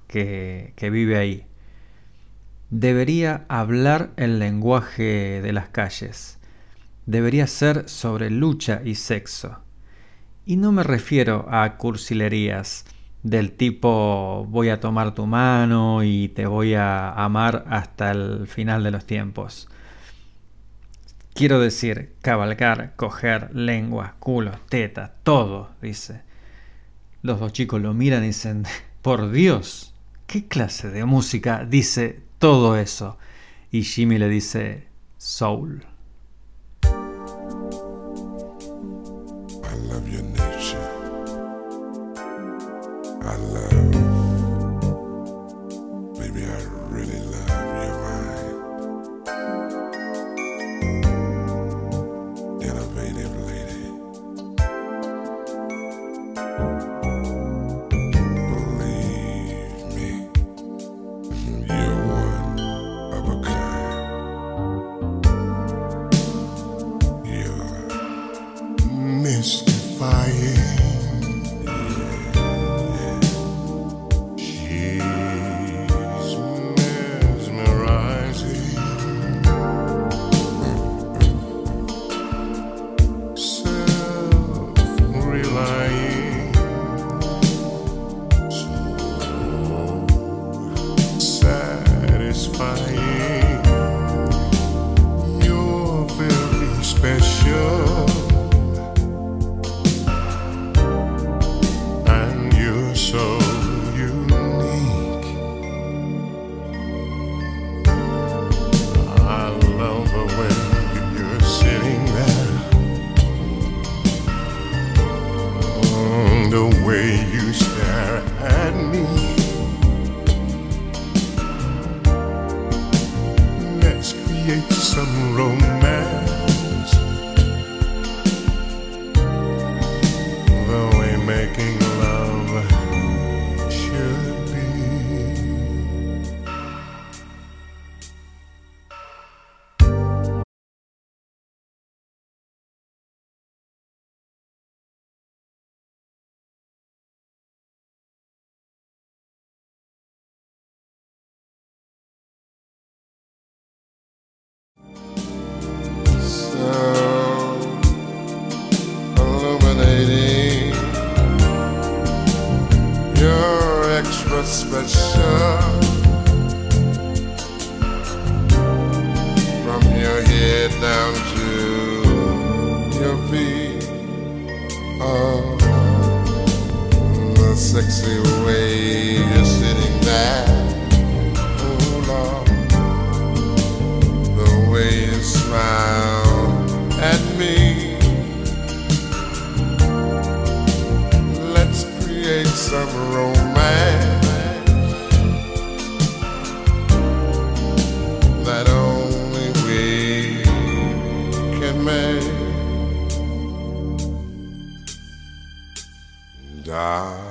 que, que vive ahí. Debería hablar el lenguaje de las calles. Debería ser sobre lucha y sexo. Y no me refiero a cursilerías del tipo voy a tomar tu mano y te voy a amar hasta el final de los tiempos. Quiero decir, cabalgar, coger, lengua, culo, teta, todo, dice. Los dos chicos lo miran y dicen, por Dios, ¿qué clase de música dice todo eso? Y Jimmy le dice, soul. Love your nature. I Dark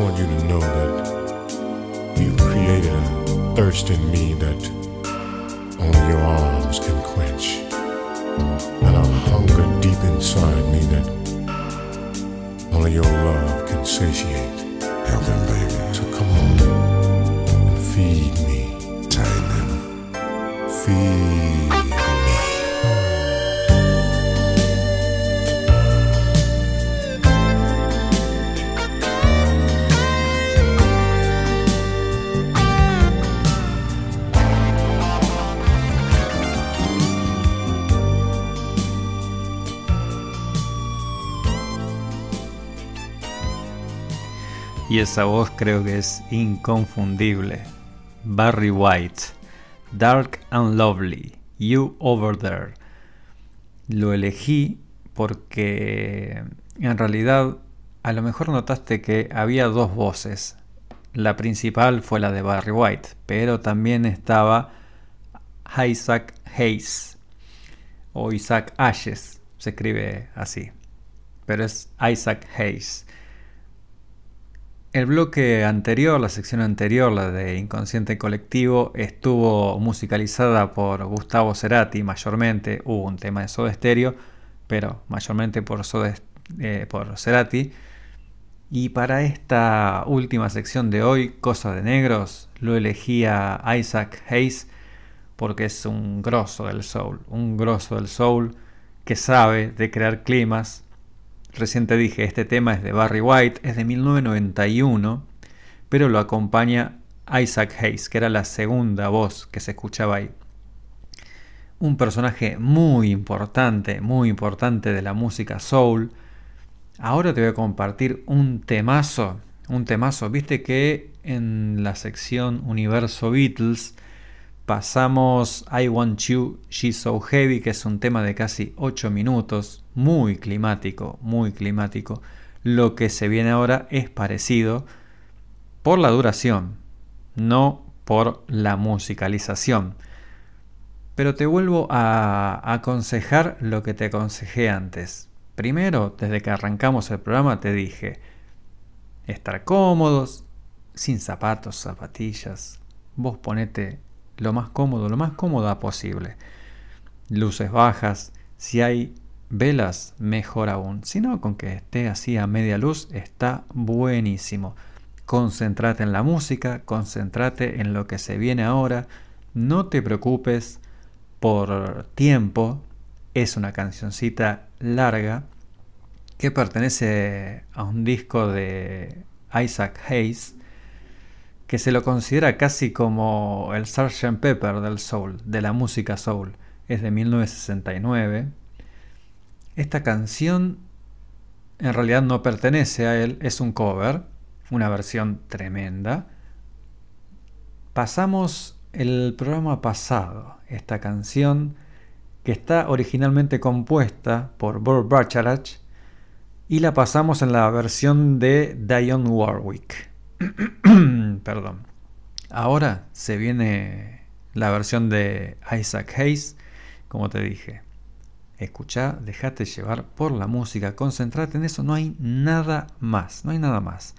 I just want you esa voz creo que es inconfundible. Barry White, Dark and Lovely, You Over There. Lo elegí porque en realidad a lo mejor notaste que había dos voces. La principal fue la de Barry White, pero también estaba Isaac Hayes o Isaac Ashes, se escribe así, pero es Isaac Hayes. El bloque anterior, la sección anterior, la de Inconsciente Colectivo, estuvo musicalizada por Gustavo Cerati mayormente. Hubo un tema de Soda Stereo, pero mayormente por, Soda, eh, por Cerati. Y para esta última sección de hoy, Cosa de Negros, lo elegía Isaac Hayes porque es un grosso del soul, un grosso del soul que sabe de crear climas, Recién dije, este tema es de Barry White, es de 1991, pero lo acompaña Isaac Hayes, que era la segunda voz que se escuchaba ahí. Un personaje muy importante, muy importante de la música soul. Ahora te voy a compartir un temazo, un temazo. Viste que en la sección Universo Beatles pasamos I Want You, She's So Heavy, que es un tema de casi 8 minutos, muy climático, muy climático. Lo que se viene ahora es parecido por la duración, no por la musicalización. Pero te vuelvo a aconsejar lo que te aconsejé antes. Primero, desde que arrancamos el programa te dije, estar cómodos, sin zapatos, zapatillas. Vos ponete lo más cómodo, lo más cómoda posible. Luces bajas, si hay velas, mejor aún. Si no, con que esté así a media luz, está buenísimo. Concéntrate en la música, concéntrate en lo que se viene ahora. No te preocupes por tiempo. Es una cancioncita larga que pertenece a un disco de Isaac Hayes que se lo considera casi como el Sgt. Pepper del soul, de la música soul. Es de 1969. Esta canción en realidad no pertenece a él, es un cover, una versión tremenda. Pasamos el programa pasado, esta canción que está originalmente compuesta por Bob Bacharach y la pasamos en la versión de Dionne Warwick. <clears throat> Perdón. Ahora se viene la versión de Isaac Hayes, como te dije. Escucha, déjate llevar por la música, concentrate en eso, no hay nada más, no hay nada más.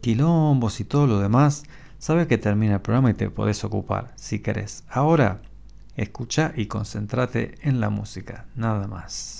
Quilombos y todo lo demás, sabes que termina el programa y te podés ocupar si querés. Ahora, escucha y concentrate en la música, nada más.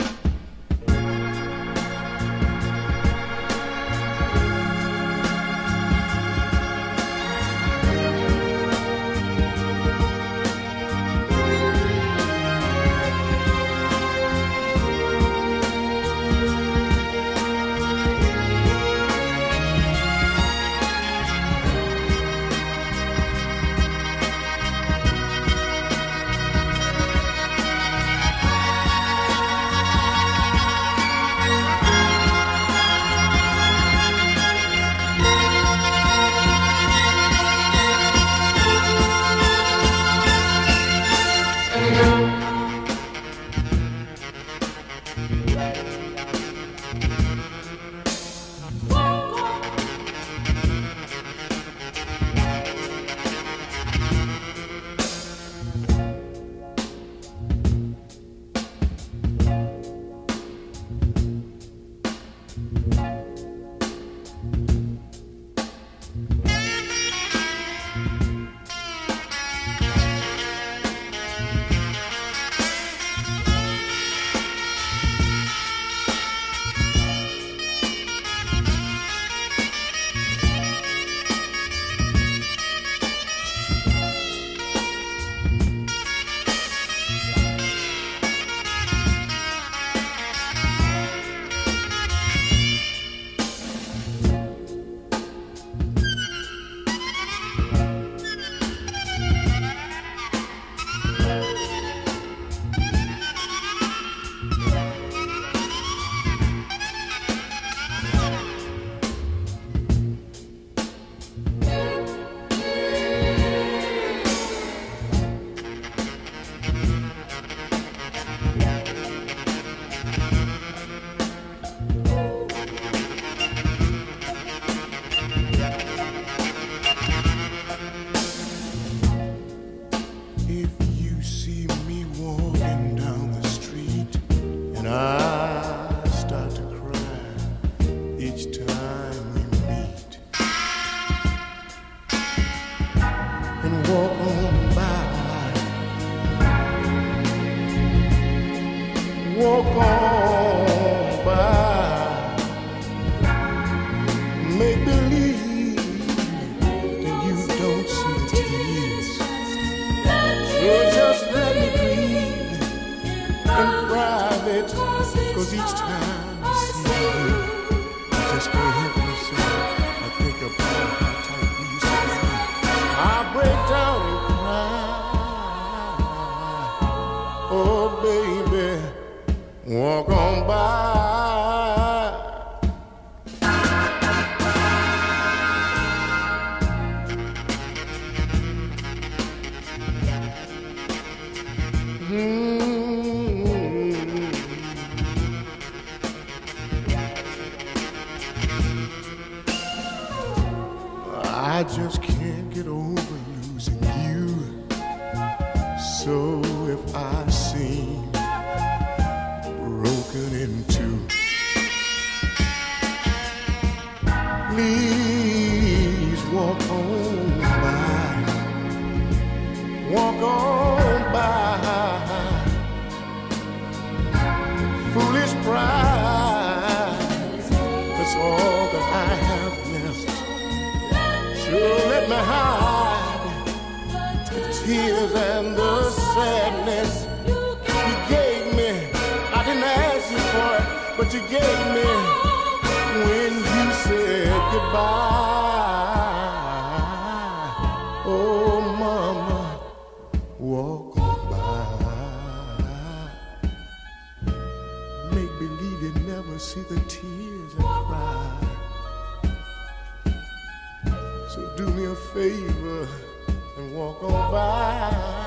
Tears and the sadness you gave me. I didn't ask you for it, but you gave me when you said goodbye. And walk on by.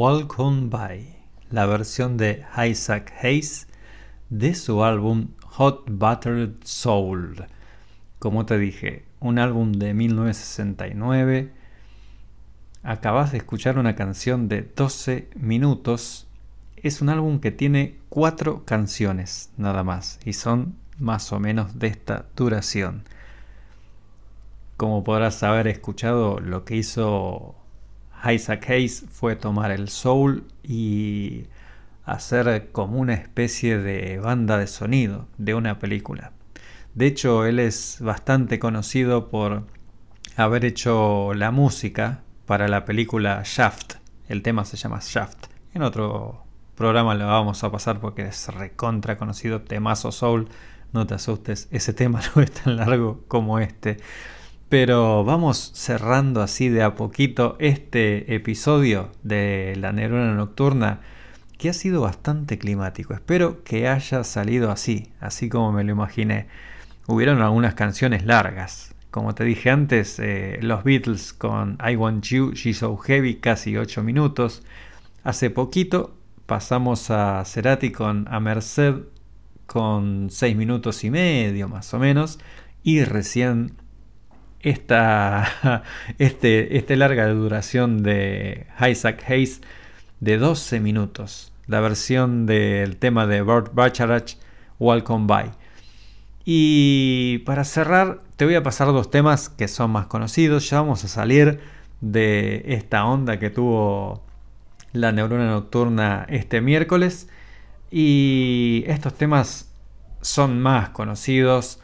Walk On By, la versión de Isaac Hayes de su álbum Hot Buttered Soul. Como te dije, un álbum de 1969. Acabas de escuchar una canción de 12 minutos. Es un álbum que tiene cuatro canciones nada más y son más o menos de esta duración. Como podrás haber escuchado, lo que hizo Isaac Hayes fue tomar el soul y hacer como una especie de banda de sonido de una película. De hecho, él es bastante conocido por haber hecho la música para la película Shaft. El tema se llama Shaft. En otro programa lo vamos a pasar porque es recontra conocido, temazo soul. No te asustes, ese <laughs> tema no es tan largo como este. Pero vamos cerrando así de a poquito este episodio de La Neurona Nocturna que ha sido bastante climático. Espero que haya salido así, así como me lo imaginé. Hubieron algunas canciones largas. Como te dije antes, eh, los Beatles con I Want You, She's So Heavy, casi 8 minutos. Hace poquito pasamos a Cerati con A Merced con 6 minutos y medio más o menos. Y recién esta, <laughs> este, este larga duración de Isaac Hayes de 12 minutos. La versión del tema de Burt Bacharach, Welcome By. Y para cerrar, te voy a pasar dos temas que son más conocidos. Ya vamos a salir de esta onda que tuvo la neurona nocturna este miércoles. Y estos temas son más conocidos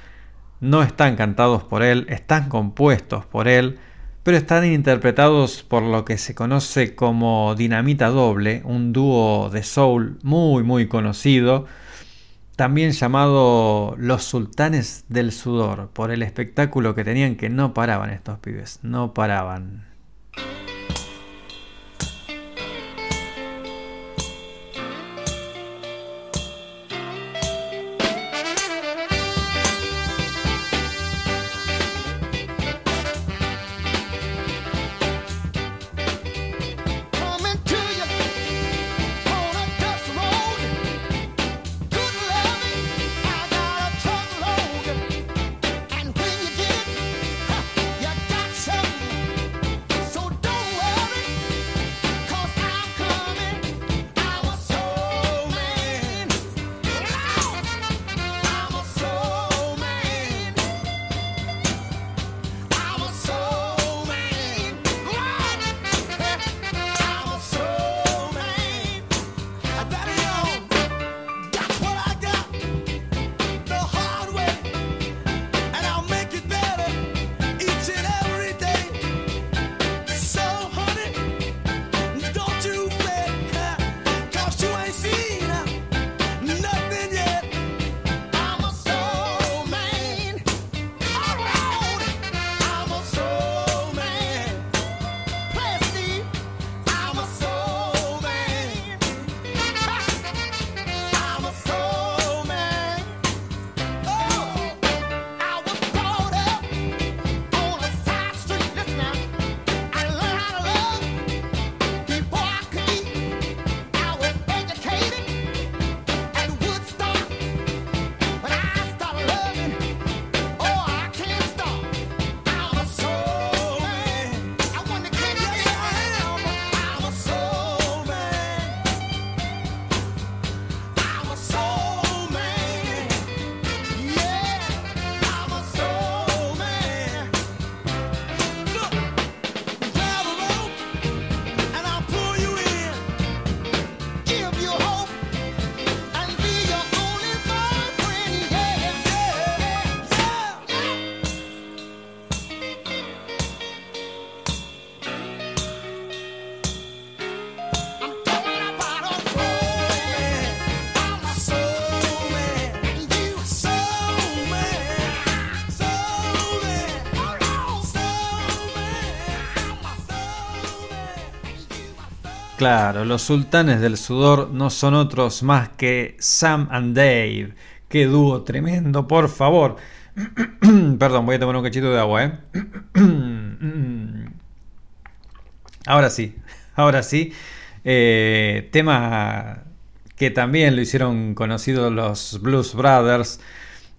no están cantados por él, están compuestos por él, pero están interpretados por lo que se conoce como Dinamita Doble, un dúo de soul muy muy conocido, también llamado Los Sultanes del Sudor, por el espectáculo que tenían que no paraban estos pibes, no paraban. Claro, los sultanes del sudor no son otros más que Sam and Dave. Qué dúo tremendo, por favor. <clears throat> Perdón, voy a tomar un cachito de agua, ¿eh? <clears throat> Ahora sí, ahora sí. Eh, tema que también lo hicieron conocido los Blues Brothers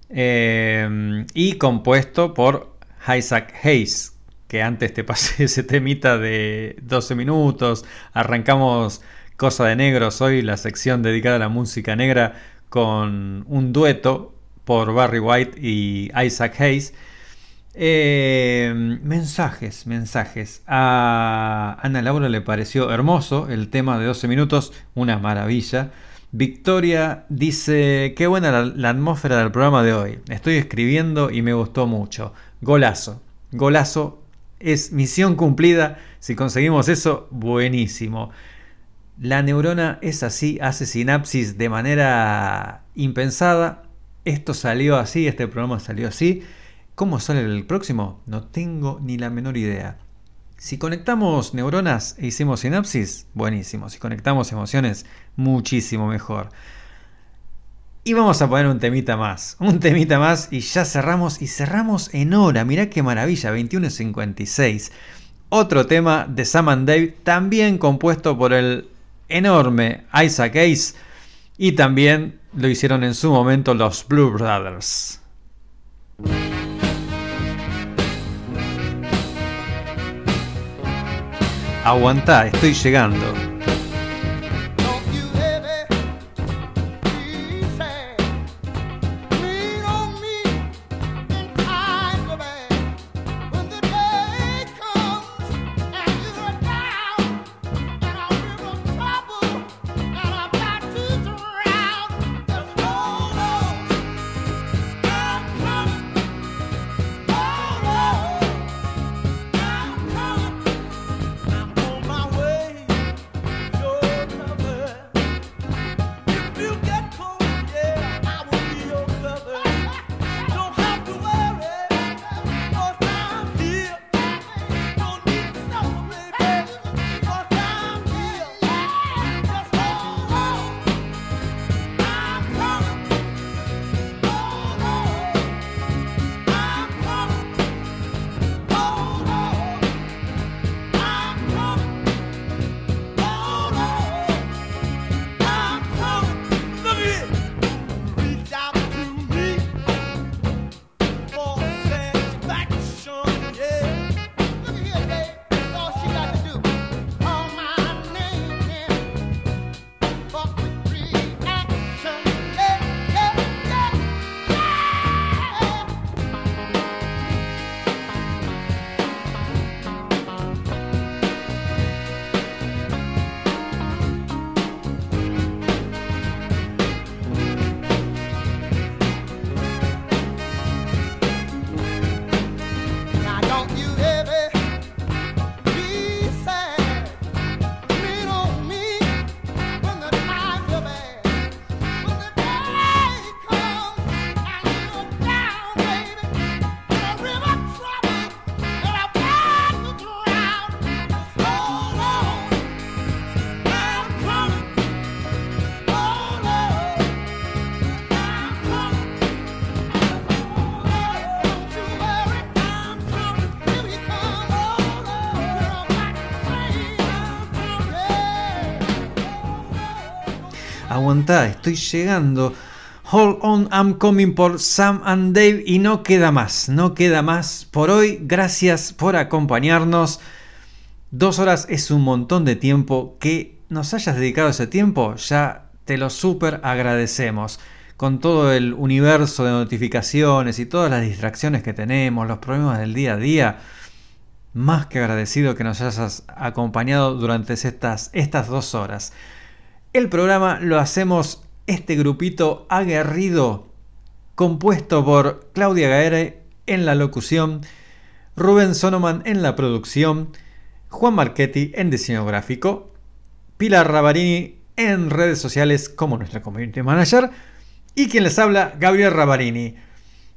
eh, y compuesto por Isaac Hayes, antes te pasé <laughs> ese temita de 12 minutos, arrancamos Cosa de Negros hoy, la sección dedicada a la música negra con un dueto por Barry White y Isaac Hayes. Eh, mensajes, mensajes. A Ana Laura le pareció hermoso el tema de 12 minutos, una maravilla. Victoria dice, qué buena la atmósfera del programa de hoy. Estoy escribiendo y me gustó mucho. Golazo, golazo. Es misión cumplida. Si conseguimos eso, buenísimo. La neurona es así, hace sinapsis de manera impensada. Esto salió así, este programa salió así. ¿Cómo sale el próximo? No tengo ni la menor idea. Si conectamos neuronas e hicimos sinapsis, buenísimo. Si conectamos emociones, muchísimo mejor. Y vamos a poner un temita más. Un temita más y ya cerramos. Y cerramos en hora. Mirá qué maravilla. 21.56. Otro tema de Sam and Dave. También compuesto por el enorme Isaac Hayes. Y también lo hicieron en su momento los Blue Brothers. Aguantá, estoy llegando. Estoy llegando. Hold on, I'm coming por Sam and Dave y no queda más, no queda más por hoy. Gracias por acompañarnos. Dos horas es un montón de tiempo. Que nos hayas dedicado ese tiempo, ya te lo súper agradecemos. Con todo el universo de notificaciones y todas las distracciones que tenemos, los problemas del día a día, más que agradecido que nos hayas acompañado durante estas, estas dos horas. El programa lo hacemos este grupito aguerrido, compuesto por Claudia Gaere en la locución, Rubén Sonoman en la producción, Juan Marchetti en diseño gráfico, Pilar Rabarini en redes sociales como nuestra community manager y quien les habla, Gabriel Rabarini.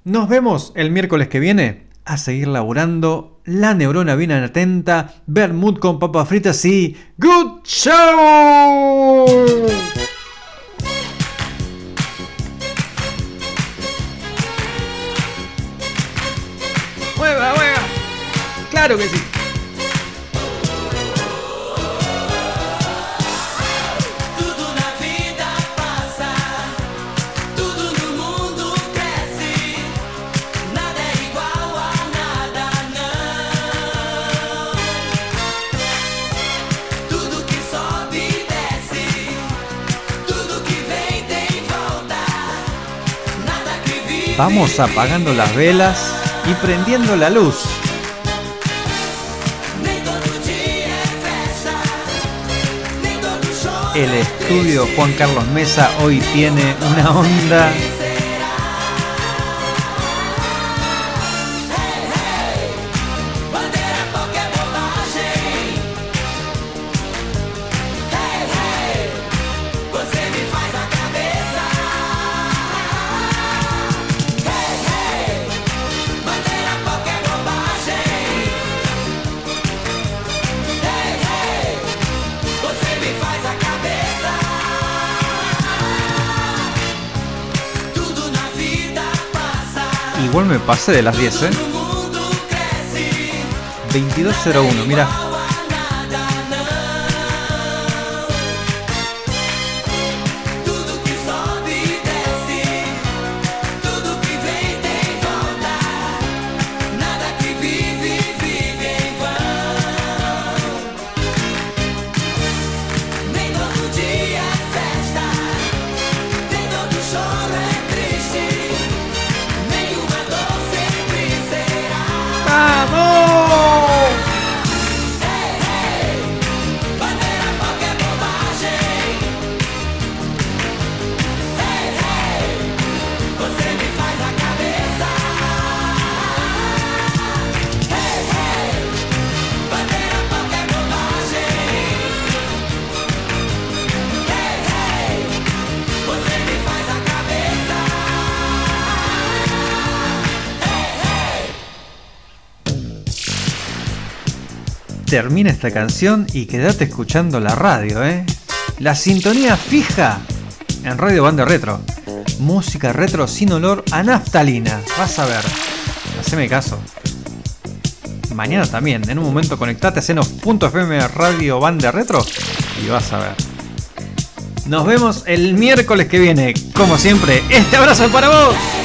Nos vemos el miércoles que viene a seguir laburando la neurona bien atenta, Bermud con papas fritas y ¡Good Show! ¡Mueva, mueva! ¡Claro que sí! Vamos apagando las velas y prendiendo la luz. El estudio Juan Carlos Mesa hoy tiene una onda pasé de las 10, ¿eh? 22.01, mira. Termina esta canción y quédate escuchando la radio, ¿eh? La sintonía fija en Radio Banda Retro. Música retro sin olor a naftalina. Vas a ver. Haceme caso. Mañana también, en un momento conectate a senos.fm Radio Banda Retro y vas a ver. Nos vemos el miércoles que viene. Como siempre, este abrazo es para vos.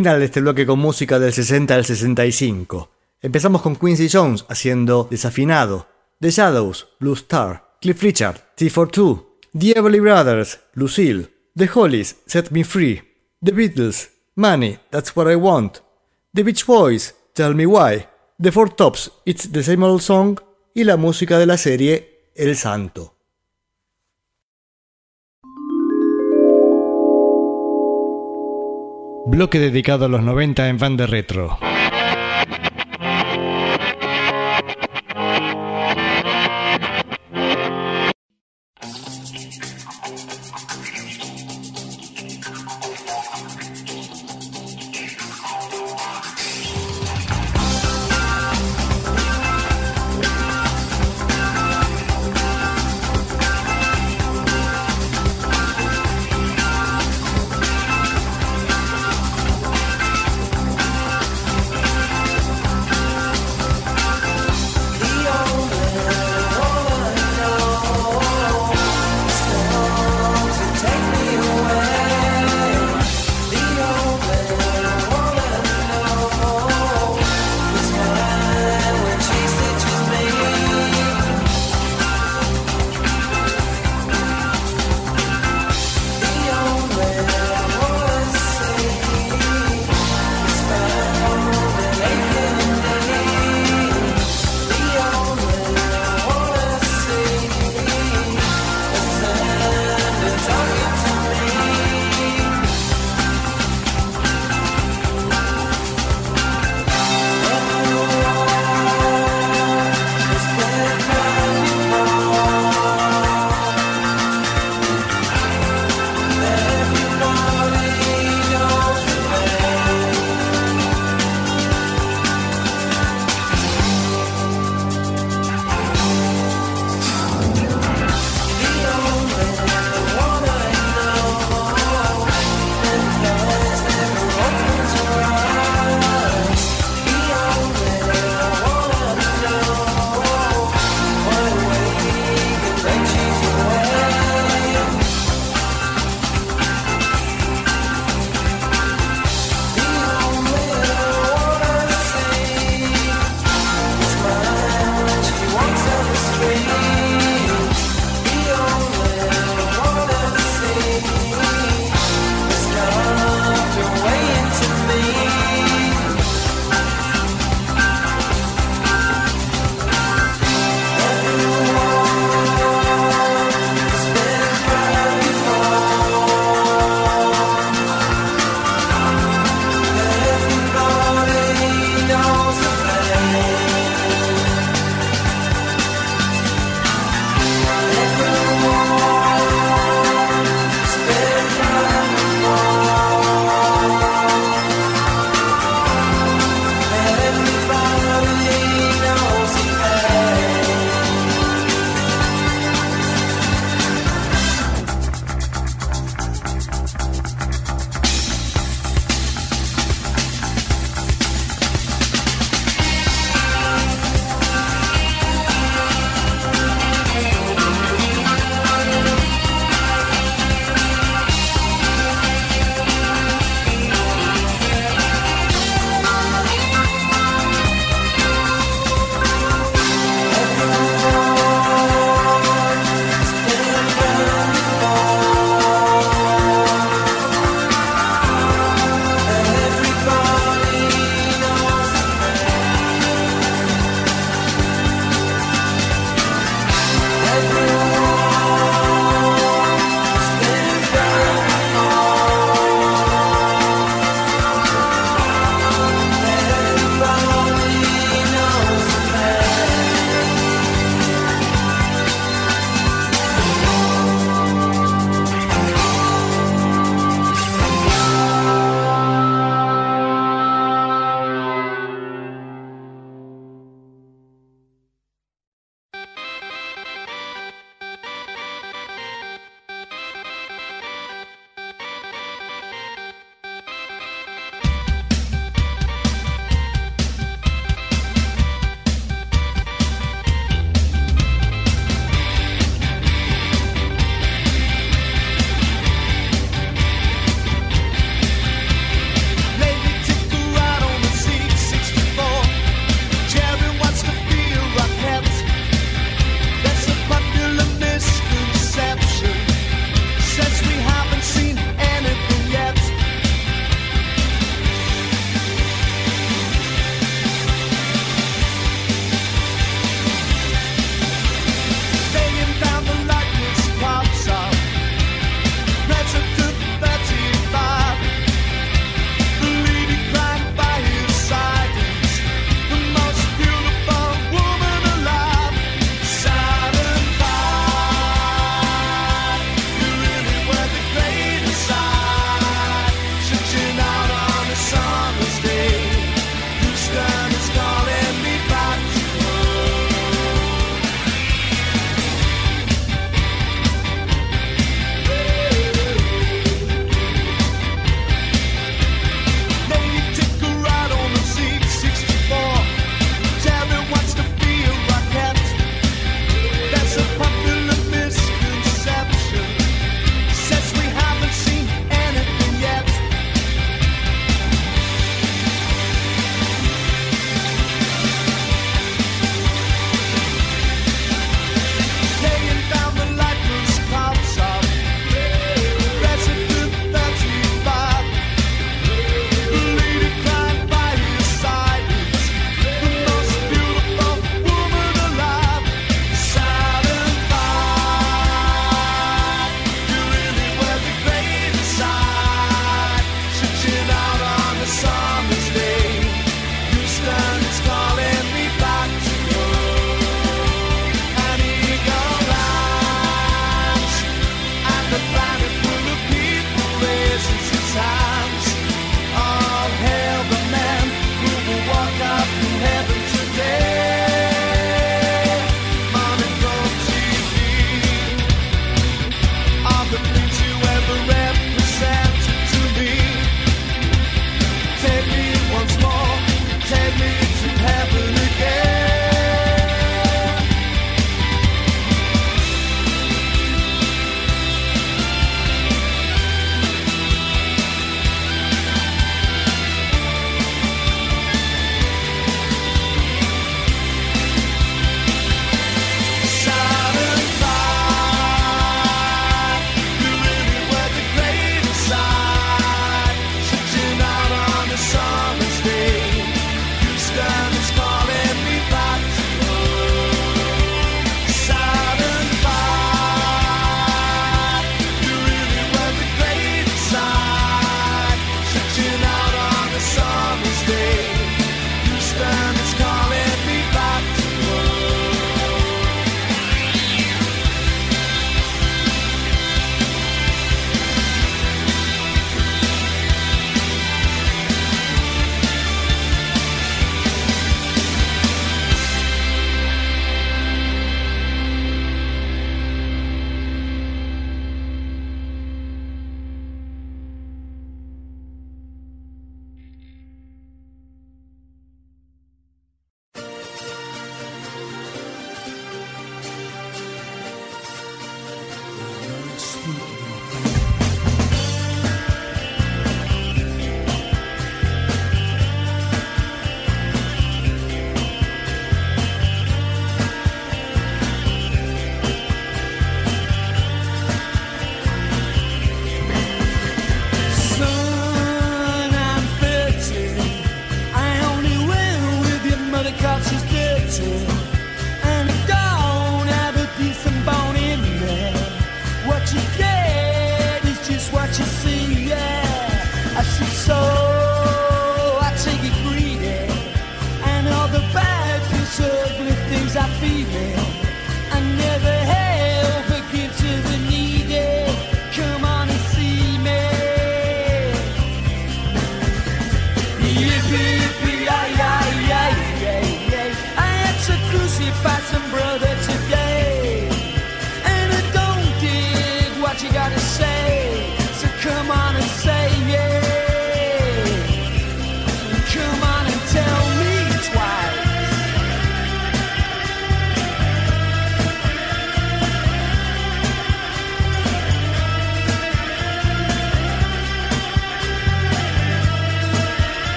Final de este bloque con música del 60 al 65. Empezamos con Quincy Jones haciendo Desafinado, The Shadows, Blue Star, Cliff Richard, T for Two, The Everly Brothers, Lucille, The Hollies, Set Me Free, The Beatles, Money, That's What I Want, The Beach Boys, Tell Me Why, The Four Tops, It's the Same Old Song y la música de la serie El Santo. Bloque dedicado a los 90 en Fan de Retro.